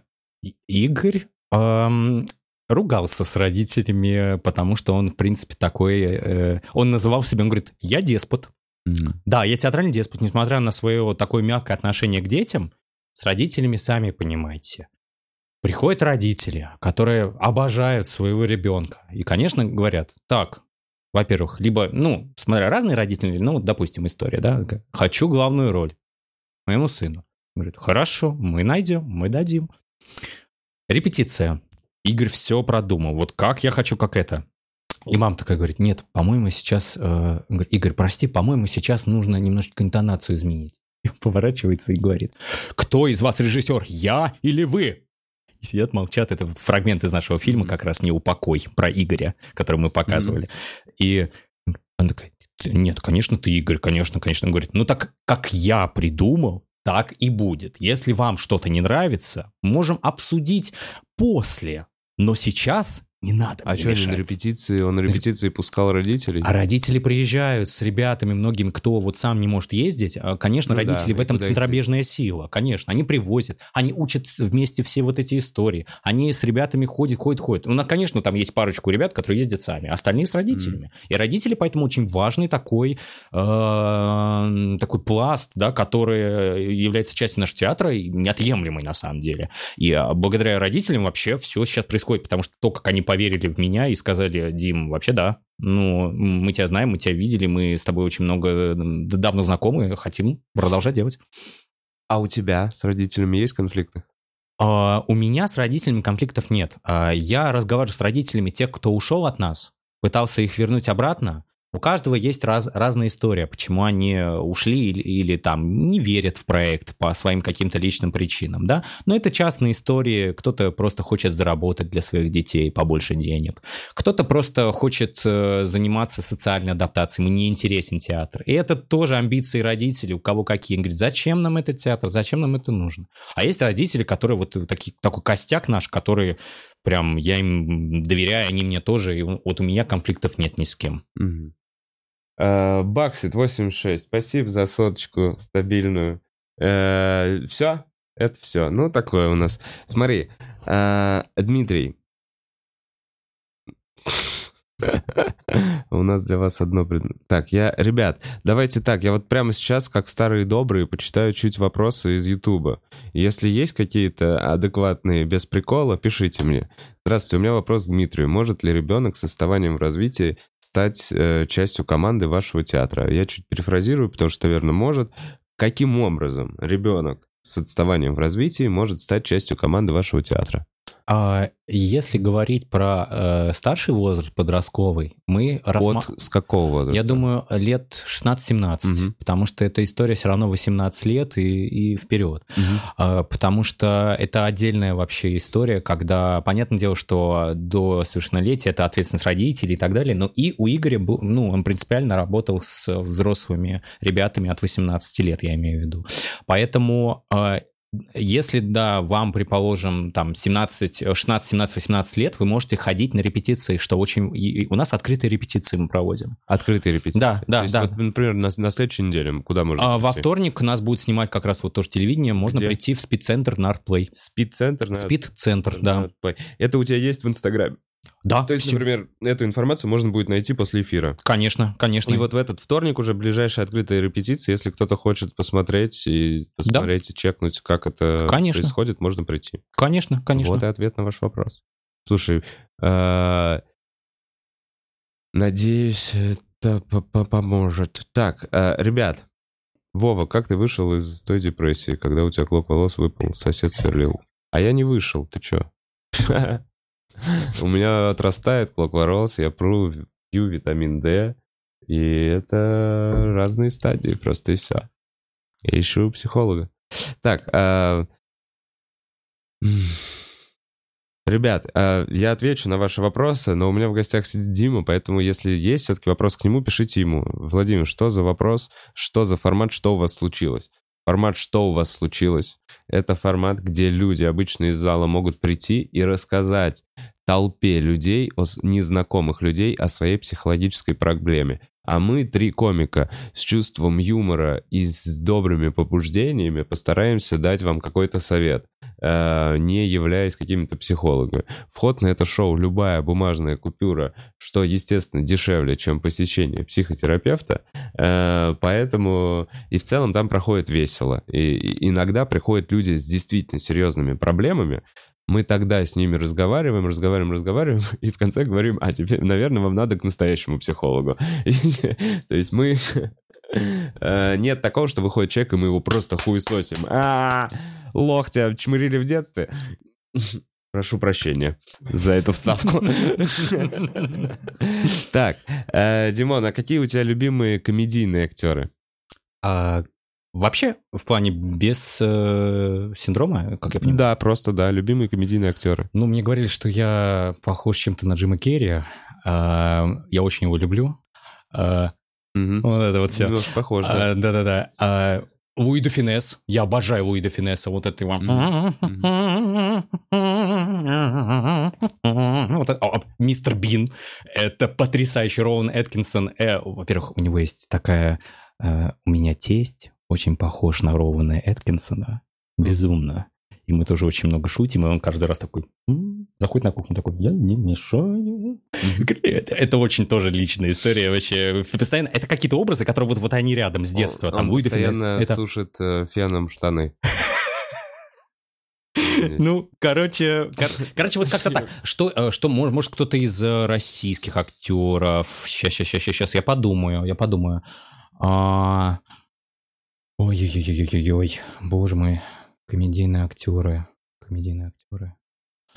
Игорь эм, ругался с родителями, потому что он, в принципе, такой... Э, он называл себя, он говорит, я деспот. Mm-hmm. Да, я театральный деспот, несмотря на свое вот такое мягкое отношение к детям, с родителями, сами понимаете. Приходят родители, которые обожают своего ребенка. И, конечно, говорят, так, во-первых, либо, ну, смотря разные родители, ну, допустим, история, да, хочу главную роль моему сыну. Говорит, хорошо, мы найдем, мы дадим. Репетиция. Игорь все продумал. Вот как я хочу, как это. И мама такая говорит, нет, по-моему, сейчас... Э, Игорь, прости, по-моему, сейчас нужно немножечко интонацию изменить. [laughs] И поворачивается и говорит, кто из вас режиссер, я или вы? И сидят, молчат. Это вот фрагмент из нашего фильма, как раз не упокой, про Игоря, который мы показывали. И она такая, нет, конечно, ты Игорь, конечно, конечно. Он говорит, ну так, как я придумал, так и будет. Если вам что-то не нравится, можем обсудить после. Но сейчас Не надо А что, они на репетиции, он на репетиции пускал родителей? А родители приезжают с ребятами, многими, кто вот сам не может ездить. А, Конечно, Ну да, родители в и этом центробежная сила. Конечно, они привозят, они учат вместе все вот эти истории. Они с ребятами ходят, ходят, ходят. Ну, на- конечно, там есть парочку ребят, которые ездят сами, а остальные с родителями. И родители поэтому очень важный такой, э, такой пласт, да, который является частью нашего театра, и неотъемлемый на самом деле. И а, благодаря родителям вообще все сейчас происходит, потому что то, как они поверили в меня и сказали, Дим, вообще да, ну, мы тебя знаем, мы тебя видели, мы с тобой очень много давно знакомы, хотим продолжать делать. А у тебя с родителями есть конфликты? А, у меня с родителями конфликтов нет. А, я разговариваю с родителями тех, кто ушел от нас, пытался их вернуть обратно. У каждого есть раз, разная история, почему они ушли или, или там не верят в проект по своим каким-то личным причинам, да. Но это частные истории. Кто-то просто хочет заработать для своих детей побольше денег. Кто-то просто хочет э, заниматься социальной адаптацией, ему не интересен театр. И это тоже амбиции родителей, у кого какие. Он говорит, зачем нам этот театр, зачем нам это нужно? А есть родители, которые вот такие, такой костяк наш, которые прям, я им доверяю, они мне тоже, и вот у меня конфликтов нет ни с кем. Э, Баксит 86. Спасибо за соточку стабильную. все? Это все. Ну, такое у нас. Смотри, э, Дмитрий. [laughs] У нас для вас одно. Так, я... Ребят, давайте так, я вот прямо сейчас, как старые добрые, почитаю чуть вопросы из Ютуба. Если есть какие-то адекватные, без прикола, пишите мне. Здравствуйте, у меня вопрос к Дмитрию. Может ли ребенок с отставанием в развитии стать э, частью команды вашего театра? Я чуть перефразирую, потому что, наверное, может. Каким образом ребенок с отставанием в развитии может стать частью команды вашего театра? А если говорить про э, старший возраст, подростковый, мы рассматриваем... От с какого возраста? Я думаю, лет 16-17, Мгм. потому что эта история все равно 18 лет и, и вперед. Мгм. А, Потому что это отдельная вообще история, когда, понятное дело, что до совершеннолетия это ответственность родителей и так далее, но и у Игоря был, ну, он принципиально работал с взрослыми ребятами от 18 лет, я имею в виду. Поэтому а, если, да, вам, предположим, там 17, 16, 17, 18 лет, вы можете ходить на репетиции, что очень... и- У нас открытые репетиции мы проводим. Открытые репетиции. Да, да, То есть да. вот, например, на, на следующей неделе куда можно А во вторник нас будет снимать как раз вот тоже телевидение, можно Где? прийти в спид-центр на ArtPlay. Спид-центр? на- Спид-центр, да. на Play. Это у тебя есть в Инстаграме? Да, То есть, всё. например, эту информацию можно будет найти после эфира. Конечно, конечно. И вот в этот вторник уже ближайшая открытая репетиция. Если кто-то хочет посмотреть и посмотреть и чекнуть, как это Конечно. происходит, можно прийти. Конечно, конечно. Вот и ответ на ваш вопрос. Слушай, э, надеюсь, это по- по- поможет. Так, э, ребят, Вова, как ты вышел из той депрессии, когда у тебя клок волос выпал, сосед сверлил? А я не вышел, ты чё? [laughs] У меня отрастает клок волос, я пру, пью витамин D, и это разные стадии просто, и все. Я ищу психолога. Так, а, ребят, а, я отвечу на ваши вопросы, но у меня в гостях сидит Дима, поэтому если есть все-таки вопрос к нему, пишите ему. Владимир, что за вопрос, что за формат, что у вас случилось? Формат «Что у вас случилось?» — это формат, где люди обычно из зала могут прийти и рассказать толпе людей, незнакомых людей, о своей психологической проблеме. А мы, три комика, с чувством юмора и с добрыми побуждениями постараемся дать вам какой-то совет, не являясь какими-то психологами. Вход на это шоу любая бумажная купюра, что, естественно, дешевле, чем посещение психотерапевта, э, поэтому и в целом там проходит весело. И иногда приходят люди с действительно серьезными проблемами, мы тогда с ними разговариваем, разговариваем, разговариваем, [laughs] и в конце говорим, а теперь, наверное, вам надо к настоящему психологу. [laughs] То есть мы... э, Нет такого, что выходит человек, и мы его просто хуесосим. А, лох тебя чмырили в детстве. Прошу прощения за эту вставку. Так, э, Димон, а какие у тебя любимые комедийные актеры? А, вообще, в плане без э, синдрома, как я понимаю? Да, просто, да, любимые комедийные актеры. Ну, мне говорили, что я похож чем-то на Джима Керри. А, я очень его люблю. А, Мгм. вот это вот все. Немножко похож, да. А, Да-да-да. А, Луи де Финес. Я обожаю Луи де Финеса. Вот это его. Вот это- о, Мистер Бин. Это потрясающий Роуэн Эткинсон. Э, во-первых, у него есть такая... Э, у меня тесть очень похож на Роуэна Эткинсона. Безумно. И мы тоже очень много шутим, и он каждый раз такой «М-м-м», заходит на кухню такой, я не мешаю. Это, это очень тоже личная история вообще. Постоянно, это какие-то образы, которые вот, вот они рядом с детства. Он, там, он Луи постоянно. Это- сушит э, феном штаны. [laughs] Ну, короче, кор- короче, вот как-то так. Что, э, что может, может кто-то из э, российских актеров? Сейчас, сейчас, сейчас, сейчас, я подумаю, я подумаю. А, Ой-ой-ой-ой-ой, боже мой, комедийные актеры, комедийные актеры.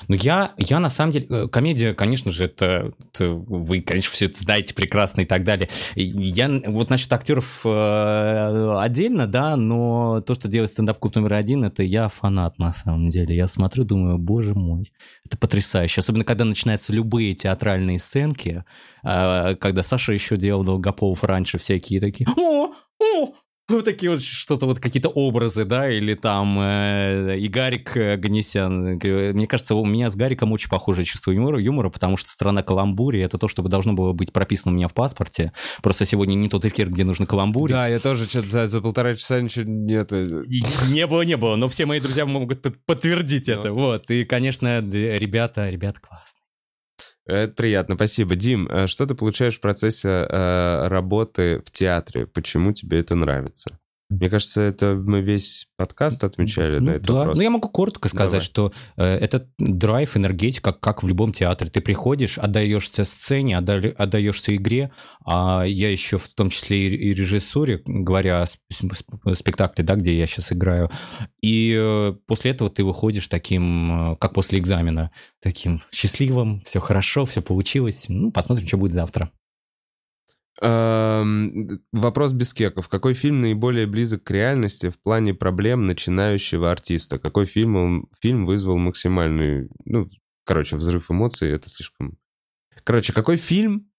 Ну, я, я на самом деле, э, комедия, конечно же, это, это вы, конечно, все это знаете прекрасно и так далее. Я вот насчет актеров э, отдельно, да, но то, что делает стендап-клуб номер один, это я фанат на самом деле. Я смотрю, думаю, боже мой, это потрясающе. Особенно, когда начинаются любые театральные сценки, э, когда Саша еще делал Долгополов раньше всякие такие, о, ну, такие вот что-то вот какие-то образы, да, или там э, и Гарик э, Ганесян. Говорю, Мне кажется, у меня с Гариком очень похожее чувство юмора, юмора, потому что страна каламбури — это то, что должно было быть прописано у меня в паспорте. Просто сегодня не тот эфир, где нужно каламбурить. Да, я тоже что-то за, за полтора часа ничего нет. э, Не было, не было, но все мои друзья могут под- подтвердить это. Вот, и, конечно, ребята, ребята классные. Это приятно, спасибо. Дим, э, что ты получаешь в процессе э, работы в театре? Почему тебе это нравится? Мне кажется, это мы весь подкаст отмечали Ну на этот да. вопрос. Ну, я могу коротко сказать, Давай. что э, это драйв, энергетика, как, в любом театре. Ты приходишь, отдаешься сцене, отда- отдаешься игре, а я еще в том числе и, и режиссуре, говоря о сп- сп- спектакле, да, где я сейчас играю, и э, после этого ты выходишь таким, э, как после экзамена, таким счастливым, все хорошо, все получилось, ну, посмотрим, что будет завтра. Эм, Вопрос без кеков. Какой фильм наиболее близок к реальности в плане проблем начинающего артиста? Какой фильм, фильм вызвал максимальный... Ну, короче, взрыв эмоций, это слишком... Короче, какой фильм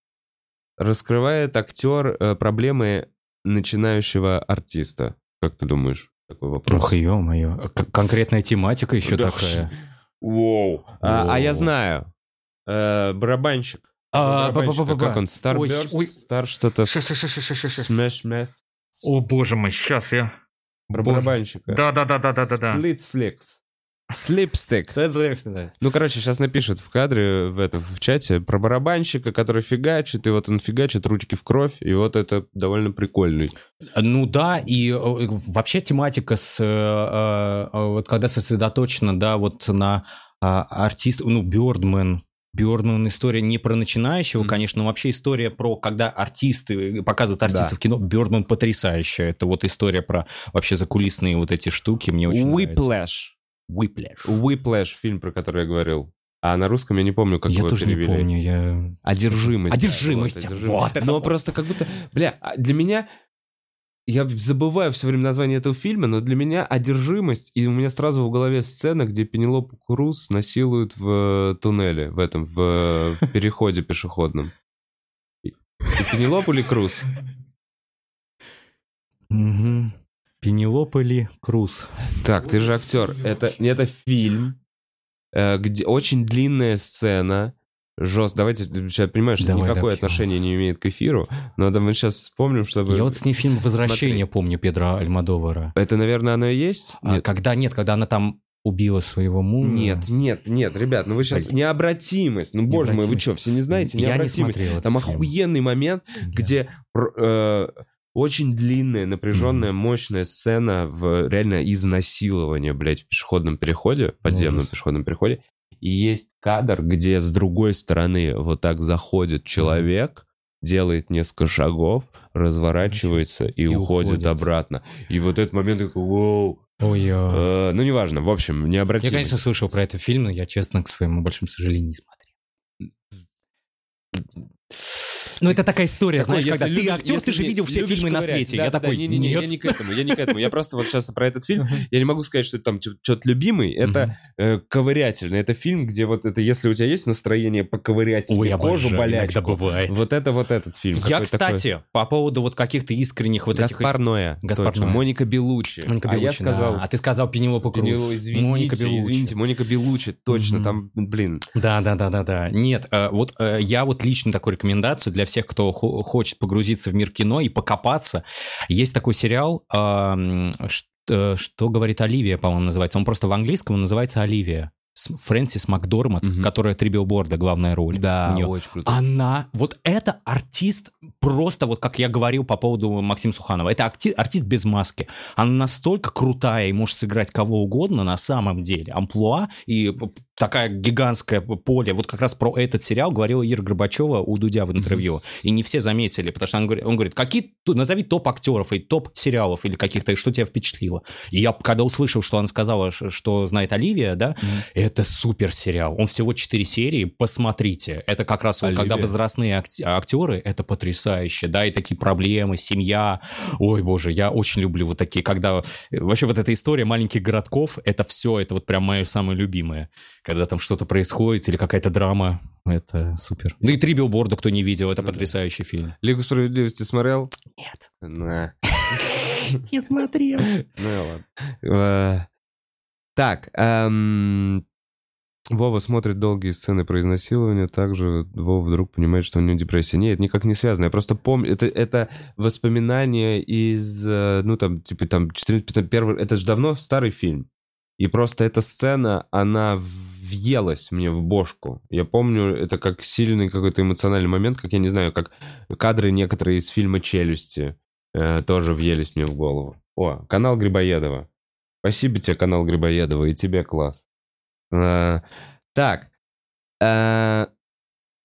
раскрывает актер э, проблемы начинающего артиста? Как ты думаешь? Такой вопрос. Ох, ё-моё, конкретная тематика еще Да, такая. Воу. А, а я знаю. Э, барабанщик. А, ба-ба-ба-ба. Как он? Ой. Star что-то... Math? О, боже мой, сейчас я... Про барабанщика. Да-да-да-да-да-да. Flex. Slipstick. Ну, короче, сейчас напишут в кадре, в, это, в чате, про барабанщика, который фигачит, и вот он фигачит, ручки в кровь, и вот это довольно прикольный. Ну да, и э, вообще тематика с... э, э, Вот когда сосредоточена, да, вот на а, артист... Ну, Бёрдман, Бёрдман история не про начинающего, Мгм. конечно, но вообще история про, когда артисты показывают артистов Да. в кино, Бёрдман потрясающая. Это вот история про вообще закулисные вот эти штуки, мне очень нравится. Whiplash. Whiplash. Whiplash, фильм, про который я говорил. А на русском я не помню, как я его тоже не перевели. помню, я... Одержимость. Одержимость. Вот, Вот это Но вот. просто как будто... Бля, а для меня... Я забываю все время название этого фильма, но для меня одержимость, и у меня сразу в голове сцена, где Пенелопу Круз насилуют в э, туннеле, в этом, в, э, в переходе пешеходном. И Пенелопу или Круз? Мгм. Пенелопа ли Круз? Так, ты же актер. Это, это фильм, э, где очень длинная сцена, жест. Давайте, сейчас понимаешь, Давай, никакое допьем. отношение не имеет к эфиру, но да, мы сейчас вспомним, чтобы... Я вот с ней фильм «Возвращение» Смотри. помню Педро Альмадовара. Это, наверное, оно и есть? А, Когда нет, когда она там убила своего мужа. Нет, нет, нет, ребят, ну вы сейчас... Так. Необратимость. Ну, боже мой, вы Необратимость. что, все не знаете? Я не Необратимость. смотрел Там фильм. охуенный момент, Да. где э, очень длинная, напряженная, мощная сцена в реально изнасилования, блядь, в пешеходном переходе, подземном Ужас. пешеходном переходе. И есть кадр, где с другой стороны вот так заходит человек, делает несколько шагов, разворачивается и, И уходит, уходит. обратно. И вот этот момент такой, вау. Ой, а. Э, ну, неважно. В общем, Я, необратимость. конечно, слышал про этот фильм, но я, честно, к своему большому сожалению, не смотрел. Ну, это такая история, Такой, знаешь, если когда ты любишь- актер, если ты же видел все фильмы на ковырять. свете. Да, я да, такой, не, не, не, я не к этому, я не к этому. Я просто вот сейчас про этот фильм, я не могу сказать, что это там что-то любимый. Это э, ковырятельный. Это фильм, где вот это, если у тебя есть настроение поковырять себе Ой, кожу, обожаю, болячку, бывает. вот это вот этот фильм. Я, такой- кстати, по поводу вот каких-то искренних вот Гаспар этих... Ноя, Гаспар. Ноя. Моника Белуччи. Моника а я сказал... да. А ты сказал Пенелопа Круз. Пенело- извините, Моника Белуччи. извините, Моника Белуччи, точно, там, блин, Да, да, да, да, да. Нет, э, вот э, я вот лично такую рекомендацию для всех, кто хо- хочет погрузиться в мир кино и покопаться. Есть такой сериал, эм, ш- э, что говорит Оливия, по-моему, называется. Он просто в английском он называется Оливия. Фрэнсис Макдормат, Мгм. которая три билборда, главная роль. у неё. очень круто. Она, вот это артист, просто вот как я говорил по поводу Максима Суханова, это акти- артист без маски. Она настолько крутая и может сыграть кого угодно на самом деле. Амплуа и такая гигантское поле. Вот как раз про этот сериал говорила Ира Горбачева у Дудя в интервью. И не все заметили, потому что он говорит, он говорит какие, назови топ актеров и топ сериалов или каких-то, что тебя впечатлило. И я, когда услышал, что она сказала, что знает Оливия, да, это супер сериал. Он всего 4 серии, посмотрите. Это как раз вот, когда Оливия. возрастные актеры, это потрясающе, да, и такие проблемы, семья. Ой, боже, я очень люблю вот такие, когда... э, Вообще вот эта история маленьких городков, это все, это вот прям мое самое любимое. Когда там что-то происходит или какая-то драма, это супер. Ну и «Три билборда», кто не видел, это Ну да. потрясающий фильм. Лигу справедливости смотрел? Нет. На. [laughs] Не смотрел. Ну и ладно. Э, Так, эм, Вова смотрит долгие сцены про изнасилование, также Вова вдруг понимает, что у него депрессия. Нет, никак не связано. Я просто помню, это, это воспоминания из, э, ну там, типа там, 14 первый, это же давно старый фильм. И просто эта сцена, она въелась мне в бошку. Я помню, это как сильный какой-то эмоциональный момент, как, я не знаю, как кадры некоторые из фильма «Челюсти» э, тоже въелись мне в голову. О, канал Грибоедова. Спасибо тебе, канал Грибоедова, и тебе класс. Э, так. э,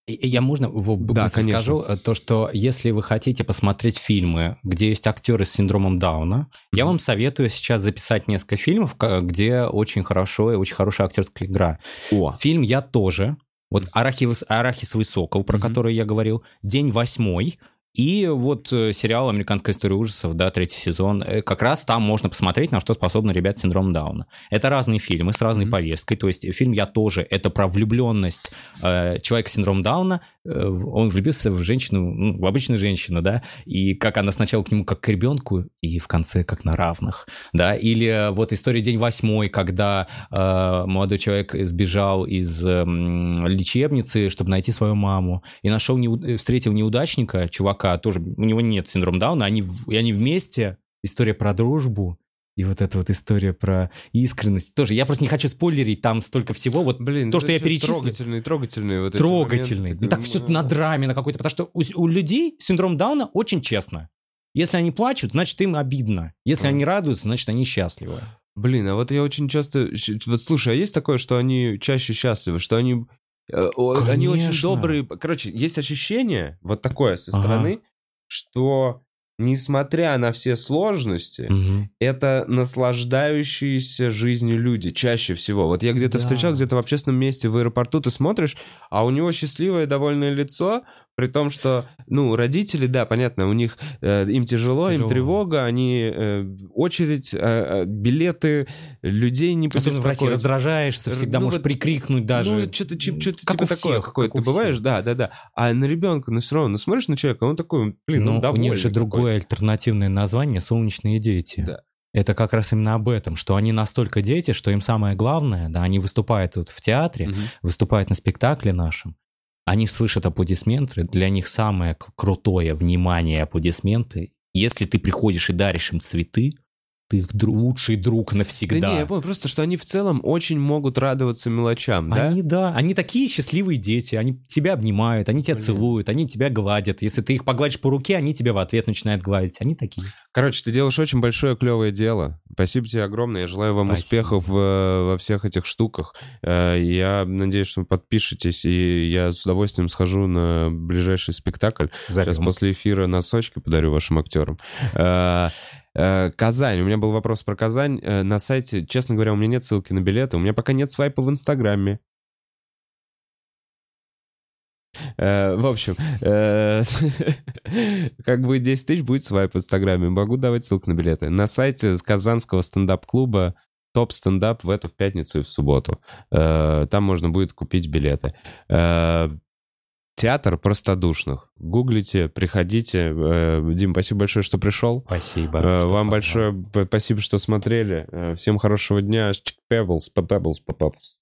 Я можно в- Да, конечно. скажу э, то, что если вы хотите посмотреть фильмы, где есть актеры с синдромом Дауна, я Мгм. вам советую сейчас записать несколько фильмов, где очень хорошо и очень хорошая актерская игра. О, Фильм я тоже. Вот «Арахис- «Арахисовый сокол», про Мгм. который я говорил, «День восьмой», и вот э, сериал «Американская история ужасов», да, третий сезон. Э, Как раз там можно посмотреть, на что способны ребята с синдромом Дауна. Это разные фильмы с разной Мгм. повесткой. То есть фильм «Я тоже» — это про влюбленность э, человека с синдромом Дауна. Э, он влюбился в женщину, ну, в обычную женщину, да, и как она сначала к нему как к ребенку, и в конце как на равных, да. Или э, вот история «День восьмой», когда э, молодой человек сбежал из эм, лечебницы, чтобы найти свою маму, и нашел, э, встретил неудачника, чувака, тоже, у него нет синдрома Дауна, они, и они вместе, история про дружбу, и вот эта вот история про искренность тоже. Я просто не хочу спойлерить, там столько всего. Вот блин, то, что я перечислил. Трогательные, трогательные вот эти трогательный. моменты. Так все на драме на какой-то. Потому что у, у людей синдром Дауна очень честно. Если они плачут, значит им обидно. Если Мгм. они радуются, значит они счастливы. Блин, а вот я очень часто... Вот слушай, а есть такое, что они чаще счастливы, что они... э, о, Они очень Конечно. добрые. Короче, есть ощущение, вот такое со Ага. стороны, что несмотря на все сложности, Мгм. это наслаждающиеся жизнью люди чаще всего. Вот я где-то Да. встречал, где-то в общественном месте, в аэропорту, ты смотришь, а у него счастливое, довольное лицо, при том, что, ну, родители, да, понятно, у них, э, им тяжело, им Тяжело. тревога, они э, очередь, э, э, билеты, людей не Особенно в России раздражаешься, всегда Ну, можешь вот, прикрикнуть даже. Ну, что-то, что-то Как типа у такое всех, какое-то. как у Ты бываешь, всех. да, да, да. А на ребенка, ну, все равно, ну, смотришь на человека, он такой, блин, Но он у довольный них же другое альтернативное название «Солнечные дети». Да. Это как раз именно об этом, что они настолько дети, что им самое главное, да, они выступают вот в театре, Мгм. выступают на спектакле нашем, они слышат аплодисменты, для них самое крутое внимание аплодисменты. Если ты приходишь и даришь им цветы, ты их дру- лучший друг навсегда. Да не, я понял, просто, что они в целом очень могут радоваться мелочам, да? Они, да, они такие счастливые дети, они тебя обнимают, они тебя Блин. целуют, они тебя гладят. Если ты их погладишь по руке, они тебя в ответ начинают гладить. Они такие. Короче, ты делаешь очень большое клевое дело. Спасибо тебе огромное. Я желаю вам Спасибо. успехов во всех этих штуках. Э, Я надеюсь, что вы подпишетесь, и я с удовольствием схожу на ближайший спектакль. Сейчас Зовем. после эфира носочки подарю вашим актерам. Э, Казань. У меня был вопрос про Казань. Э, На сайте, честно говоря, у меня нет ссылки на билеты. У меня пока нет свайпа в Инстаграме. Э, В общем, [laughs] как бы 10 тысяч будет свайп в Инстаграме. Могу давать ссылку на билеты. На сайте Казанского стендап-клуба топ-стендап в эту в пятницу и в субботу. Там можно будет купить билеты. Театр простодушных. Гуглите, приходите. Э, Дим, спасибо большое, что пришел. Спасибо. Э, что Вам большое спасибо, что смотрели. Э, Всем хорошего дня. Pebbles, Pebbles, Pebbles.